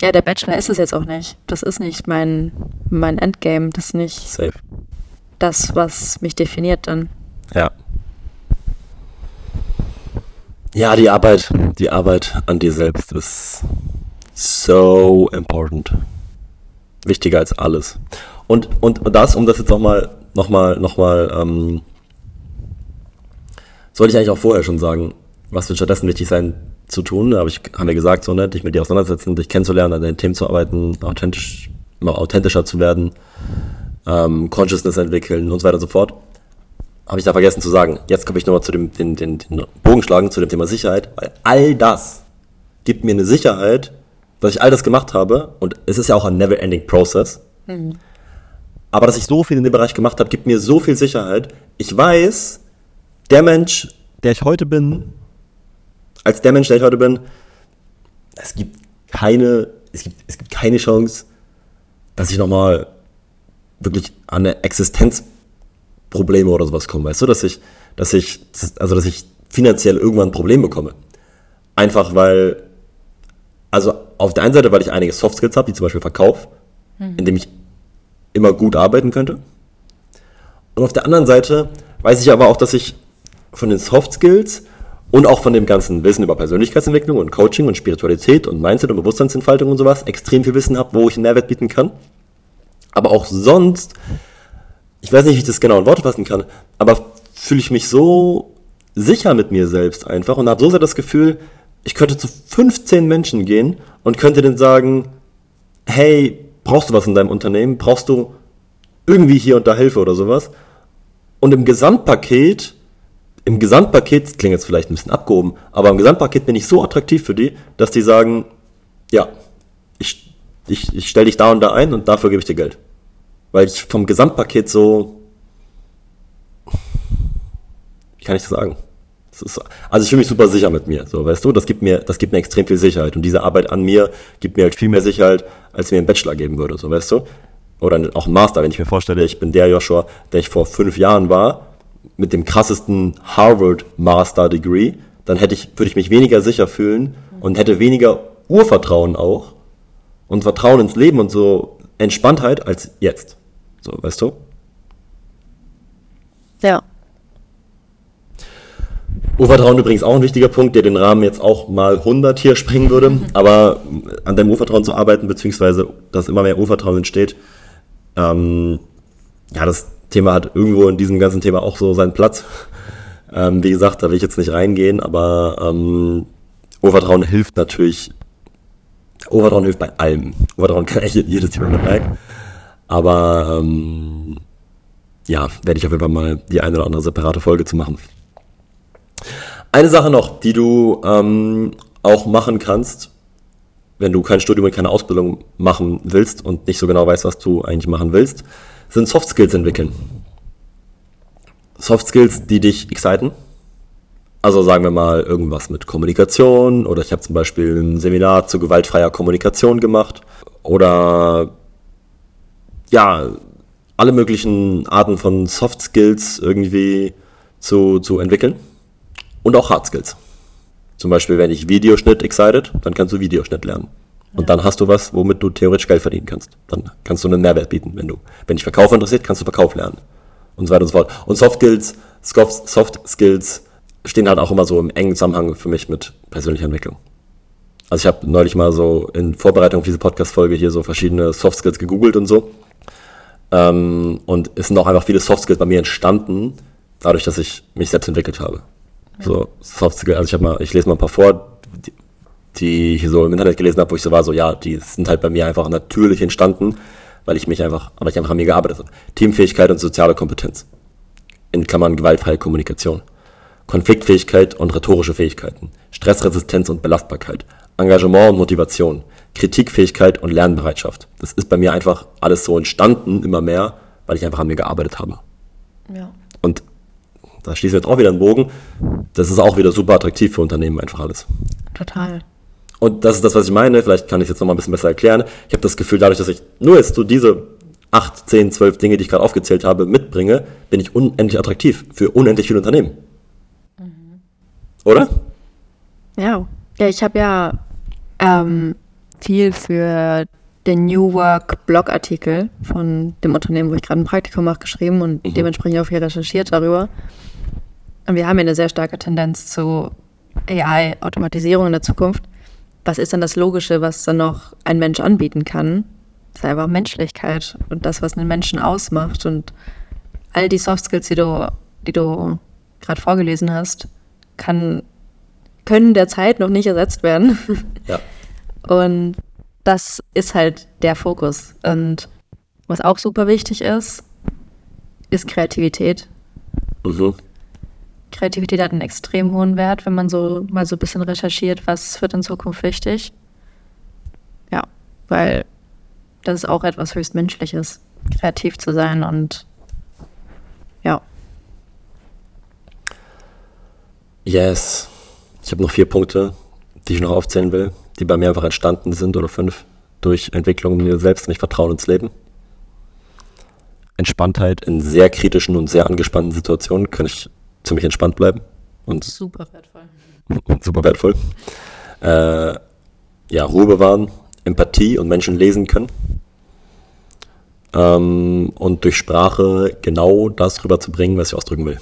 ja, der Bachelor ist es jetzt auch nicht. Das ist nicht mein, mein Endgame. Das ist nicht Safe. das, was mich definiert dann. Ja. Ja, die Arbeit, die Arbeit an dir selbst ist so important. Wichtiger als alles. Und, und das, um das jetzt nochmal noch mal, noch mal, ähm, sollte ich eigentlich auch vorher schon sagen. was wird stattdessen wichtig sein zu tun? Da hab ich, haben wir gesagt, so, ne, dich mit dir auseinandersetzen, dich kennenzulernen, an deinen Themen zu arbeiten, authentisch, immer authentischer zu werden, ähm, Consciousness entwickeln und so weiter und so fort. Habe ich da vergessen zu sagen. Jetzt komme ich nochmal zu dem den, den, den Bogen schlagen, zu dem Thema Sicherheit, weil all das gibt mir eine Sicherheit, dass ich all das gemacht habe und es ist ja auch ein never-ending Process. Aber dass ich so viel in dem Bereich gemacht habe, gibt mir so viel Sicherheit. Ich weiß, der Mensch, der ich heute bin, als der Mensch, der ich heute bin, es gibt keine, es gibt, es gibt keine Chance, dass ich nochmal wirklich an eine Existenzprobleme oder sowas komme. Weißt du, dass ich, dass ich, also dass ich finanziell irgendwann ein Problem bekomme. Einfach weil, also auf der einen Seite, weil ich einige Soft Skills habe, wie zum Beispiel Verkauf, in dem ich immer gut arbeiten könnte. Und auf der anderen Seite weiß ich aber auch, dass ich von den Soft Skills und auch von dem ganzen Wissen über Persönlichkeitsentwicklung und Coaching und Spiritualität und Mindset und Bewusstseinsentfaltung und sowas extrem viel Wissen habe, wo ich einen Mehrwert bieten kann. Aber auch sonst, ich weiß nicht, wie ich das genau in Worte fassen kann, aber fühle ich mich so sicher mit mir selbst einfach und habe so sehr das Gefühl, ich könnte zu 15 Menschen gehen und könnte denen sagen, hey, brauchst du was in deinem Unternehmen? Brauchst du irgendwie hier und da Hilfe oder sowas? Und im Gesamtpaket, im Gesamtpaket, klingt jetzt vielleicht ein bisschen abgehoben, aber im Gesamtpaket bin ich so attraktiv für die, dass die sagen, ja, ich, ich, ich stelle dich da und da ein und dafür gebe ich dir Geld. Weil ich vom Gesamtpaket so, wie kann ich das sagen? Das ist, also ich fühle mich super sicher mit mir, so weißt du, das gibt mir, das gibt mir extrem viel Sicherheit und diese Arbeit an mir gibt mir halt viel mehr Sicherheit, als mir ein Bachelor geben würde, so weißt du, oder auch ein Master, wenn ich mir vorstelle, ich bin der Joshua, der ich vor fünf Jahren war, mit dem krassesten Harvard Master Degree, dann hätte ich, würde ich mich weniger sicher fühlen und hätte weniger Urvertrauen auch und Vertrauen ins Leben und so Entspanntheit als jetzt, so weißt du. Ja. Urvertrauen übrigens auch ein wichtiger Punkt, der den Rahmen jetzt auch mal 100 hier sprengen würde. *laughs* Aber an deinem Urvertrauen zu arbeiten, beziehungsweise dass immer mehr Urvertrauen entsteht, ähm, ja, das Thema hat irgendwo in diesem ganzen Thema auch so seinen Platz. Ähm, wie gesagt, da will ich jetzt nicht reingehen, aber ähm, Urvertrauen hilft natürlich. Urvertrauen hilft bei allem. Urvertrauen kann echt jedes Thema mit rein. Aber ähm, ja, werde ich auf jeden Fall mal die eine oder andere separate Folge zu machen. Eine Sache noch, die du ähm, auch machen kannst, wenn du kein Studium und keine Ausbildung machen willst und nicht so genau weißt, was du eigentlich machen willst, sind Soft Skills entwickeln. Soft Skills, die dich exciten. Also sagen wir mal irgendwas mit Kommunikation oder ich habe zum Beispiel ein Seminar zu gewaltfreier Kommunikation gemacht oder ja, alle möglichen Arten von Soft Skills irgendwie zu, zu entwickeln und auch Hard Skills. Zum Beispiel, wenn ich Videoschnitt excited, dann kannst du Videoschnitt lernen. Und dann hast du was, womit du theoretisch Geld verdienen kannst. Dann kannst du einen Mehrwert bieten, wenn du, wenn dich Verkauf interessiert, kannst du Verkauf lernen. Und so weiter und so fort. Und Soft Skills, Soft Soft Skills stehen halt auch immer so im engen Zusammenhang für mich mit persönlicher Entwicklung. Also ich habe neulich mal so in Vorbereitung auf diese Podcast-Folge hier so verschiedene Soft Skills gegoogelt und so. Ähm, und es sind auch einfach viele Soft Skills bei mir entstanden, dadurch, dass ich mich selbst entwickelt habe. So Soft Skills, also ich habe mal, ich lese mal ein paar vor, die, ich so im Internet gelesen habe, wo ich so war, so ja, die sind halt bei mir einfach natürlich entstanden, weil ich mich einfach, aber ich einfach an mir gearbeitet habe. Teamfähigkeit und soziale Kompetenz. In Klammern gewaltfreie Kommunikation. Konfliktfähigkeit und rhetorische Fähigkeiten. Stressresistenz und Belastbarkeit. Engagement und Motivation. Kritikfähigkeit und Lernbereitschaft. Das ist bei mir einfach alles so entstanden, immer mehr, weil ich einfach an mir gearbeitet habe. Ja. Und da schließen wir jetzt auch wieder einen Bogen. Das ist auch wieder super attraktiv für Unternehmen, einfach alles. Total. Und das ist das, was ich meine. Vielleicht kann ich es jetzt nochmal ein bisschen besser erklären. Ich habe das Gefühl, dadurch, dass ich nur jetzt so diese 8, 10, 12 Dinge, die ich gerade aufgezählt habe, mitbringe, bin ich unendlich attraktiv für unendlich viele Unternehmen. Oder? Ja. Ja, ich habe ja ähm, viel für den New Work Blogartikel von dem Unternehmen, wo ich gerade ein Praktikum mache, geschrieben und dementsprechend auch viel recherchiert darüber. Und wir haben ja eine sehr starke Tendenz zu AI-Automatisierung in der Zukunft. Was ist dann das Logische, was dann noch ein Mensch anbieten kann? Das ist einfach Menschlichkeit und das, was einen Menschen ausmacht. Und all die Soft Skills, die du, die du gerade vorgelesen hast, kann können derzeit noch nicht ersetzt werden. *laughs* Ja. Und das ist halt der Fokus. Und was auch super wichtig ist, ist Kreativität. Mhm. Kreativität hat einen extrem hohen Wert, wenn man so mal so ein bisschen recherchiert, was wird in Zukunft wichtig. Ja, weil das ist auch etwas höchst Menschliches, kreativ zu sein und ja. Yes. Ich habe noch vier Punkte, die ich noch aufzählen will, die bei mir einfach entstanden sind oder fünf durch Entwicklung mir selbst nicht Vertrauen ins Leben. Entspanntheit in sehr kritischen und sehr angespannten Situationen kann ich ziemlich entspannt bleiben und Super wertvoll. *laughs* super wertvoll. Äh, ja, Ruhe bewahren, Empathie und Menschen lesen können. Ähm, und durch Sprache genau das rüberzubringen, was ich ausdrücken will.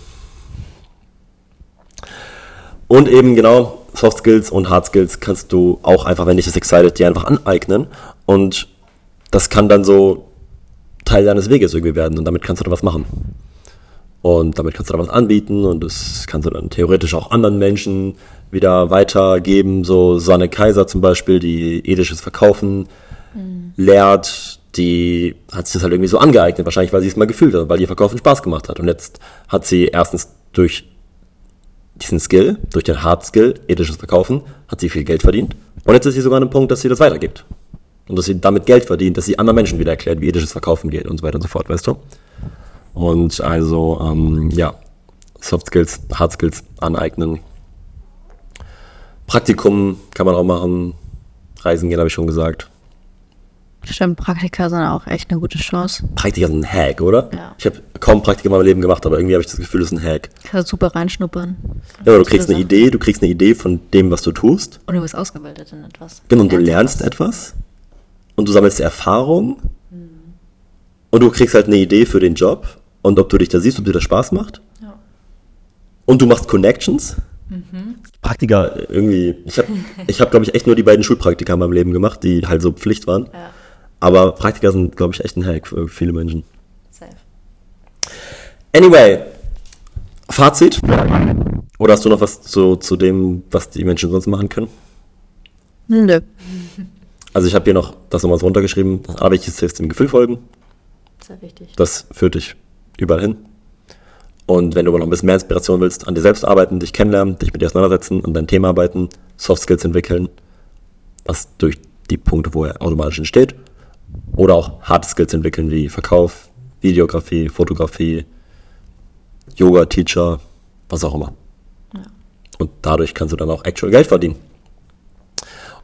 Und eben genau Soft Skills und Hard Skills kannst du auch einfach, wenn dich das excited, dir einfach aneignen. Und das kann dann so Teil deines Weges irgendwie werden und damit kannst du dann was machen. Und damit kannst du dann was anbieten und das kannst du dann theoretisch auch anderen Menschen wieder weitergeben. So Sanne Kaiser zum Beispiel, die ethisches Verkaufen lehrt, die hat sich das halt irgendwie so angeeignet, wahrscheinlich weil sie es mal gefühlt hat, weil ihr Verkaufen Spaß gemacht hat. Und jetzt hat sie erstens durch diesen Skill, durch den Hard Skill, ethisches Verkaufen, hat sie viel Geld verdient. Und jetzt ist sie sogar an einem Punkt, dass sie das weitergibt. Und dass sie damit Geld verdient, dass sie anderen Menschen wieder erklärt, wie ethisches Verkaufen geht und so weiter und so fort, weißt du? Und also, ähm, ja, Soft Skills, Hard Skills aneignen. Praktikum kann man auch machen. Reisen gehen, habe ich schon gesagt. Stimmt, Praktika sind auch echt eine gute Chance. Praktika sind ein Hack, oder? Ja. Ich habe kaum Praktika in meinem Leben gemacht, aber irgendwie habe ich das Gefühl, das ist ein Hack. Kannst super reinschnuppern. Ja, aber du kriegst eine Idee, du kriegst eine Idee von dem, was du tust. Und du bist ausgebildet in etwas. Genau, und du lernst etwas. Und du sammelst Erfahrung. Und du kriegst halt eine Idee für den Job. Und ob du dich da siehst, ob dir das Spaß macht. Ja. Und du machst Connections. Praktika irgendwie. Ich habe, ich hab, glaube ich, echt nur die beiden Schulpraktika in meinem Leben gemacht, die halt so Pflicht waren. Ja, Aber Praktika sind, glaube ich, echt ein Hack für viele Menschen. safe. Anyway, Fazit. Oder hast du noch was zu, zu dem, was die Menschen sonst machen können? Nö. Also ich habe hier noch das nochmal so runtergeschrieben. Aber ich jetzt dem Gefühl folgen. Sehr wichtig. Das führt dich überall hin. Und wenn du aber noch ein bisschen mehr Inspiration willst, an dir selbst arbeiten, dich kennenlernen, dich mit dir auseinandersetzen, an dein Thema arbeiten, Soft Skills entwickeln, was durch die Punkte, wo er automatisch entsteht, oder auch Hard Skills entwickeln, wie Verkauf, Videografie, Fotografie, Yoga, Teacher, was auch immer. Und dadurch kannst du dann auch actual Geld verdienen.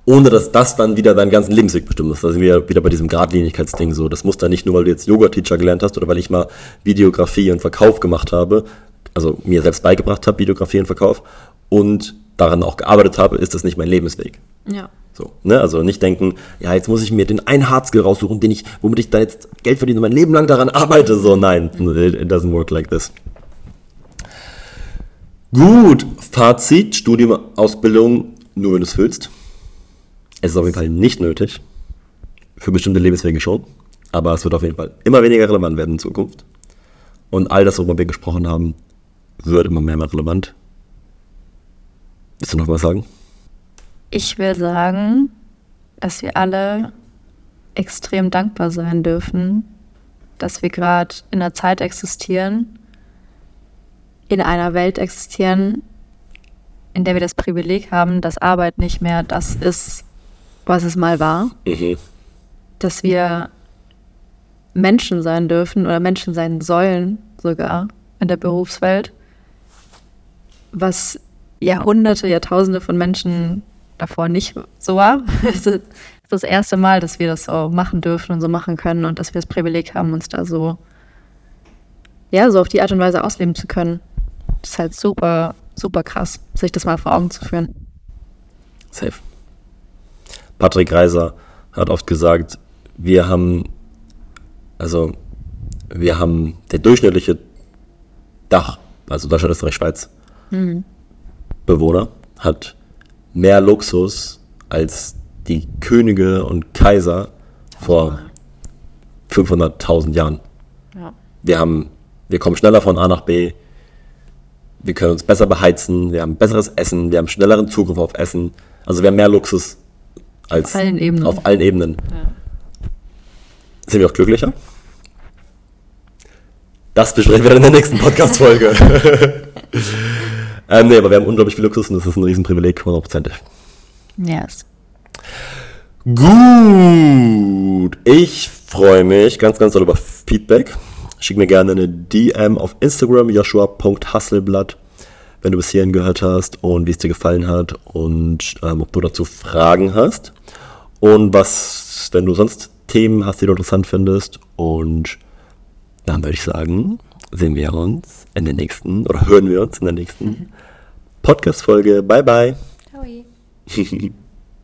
Ohne dass das dann wieder deinen ganzen Lebensweg bestimmt. Das sind wir wieder bei diesem Gradlinigkeitsding so. Das muss dann nicht nur, weil du jetzt Yoga-Teacher gelernt hast oder weil ich mal Videografie und Verkauf gemacht habe, also mir selbst beigebracht habe, Videografie und Verkauf, und daran auch gearbeitet habe, ist das nicht mein Lebensweg. Ja. So, ne? Also nicht denken, ja, jetzt muss ich mir den einen Hardskill raussuchen, den ich, womit ich dann jetzt Geld verdiene und mein Leben lang daran arbeite. So, nein, it, doesn't work like this. Gut, Fazit, Studium, Ausbildung, nur wenn du es füllst. Es ist auf jeden Fall nicht nötig. Für bestimmte Lebenswege schon. Aber es wird auf jeden Fall immer weniger relevant werden in Zukunft. Und all das, worüber wir gesprochen haben, wird immer mehr relevant. Willst du noch was sagen? Ich will sagen, dass wir alle extrem dankbar sein dürfen, dass wir gerade in einer Zeit existieren, in einer Welt existieren, in der wir das Privileg haben, dass Arbeit nicht mehr das ist, was es mal war, Mhm. dass wir Menschen sein dürfen oder Menschen sein sollen sogar in der Berufswelt, was Jahrhunderte, Jahrtausende von Menschen davor nicht so war. *laughs* Es ist das erste Mal, dass wir das so machen dürfen und so machen können und dass wir das Privileg haben, uns da so, ja, so auf die Art und Weise ausleben zu können. Das ist halt super, super krass, sich das mal vor Augen zu führen. Safe. Patrick Reiser hat oft gesagt, wir haben, also wir haben der durchschnittliche Dach, also Deutschland, Österreich, Schweiz, Bewohner, hat mehr Luxus als die Könige und Kaiser vor 500.000 Jahren. Ja. Wir haben, wir kommen schneller von A nach B. wir können uns besser beheizen, wir haben besseres Essen, wir haben schnelleren Zugriff auf Essen. Also wir haben mehr Luxus als Auf allen Ebenen. Auf allen Ebenen. Ja. Sind wir auch glücklicher? Das besprechen wir in der nächsten Podcast-Folge. *laughs* ähm, nee, aber wir haben unglaublich viel Luxus und das ist ein Riesenprivileg, hundertprozentig. Yes. Gut. Ich freue mich ganz, ganz doll über Feedback. Schick mir gerne eine DM auf Instagram, joshua.hasselblatt, wenn du bis hierhin gehört hast und wie es dir gefallen hat und ähm, ob du dazu Fragen hast. Und was, wenn du sonst Themen hast, die du interessant findest. Und dann würde ich sagen, sehen wir uns in der nächsten, oder hören wir uns in der nächsten *laughs* Podcast-Folge. Bye, bye. Ciao. *laughs*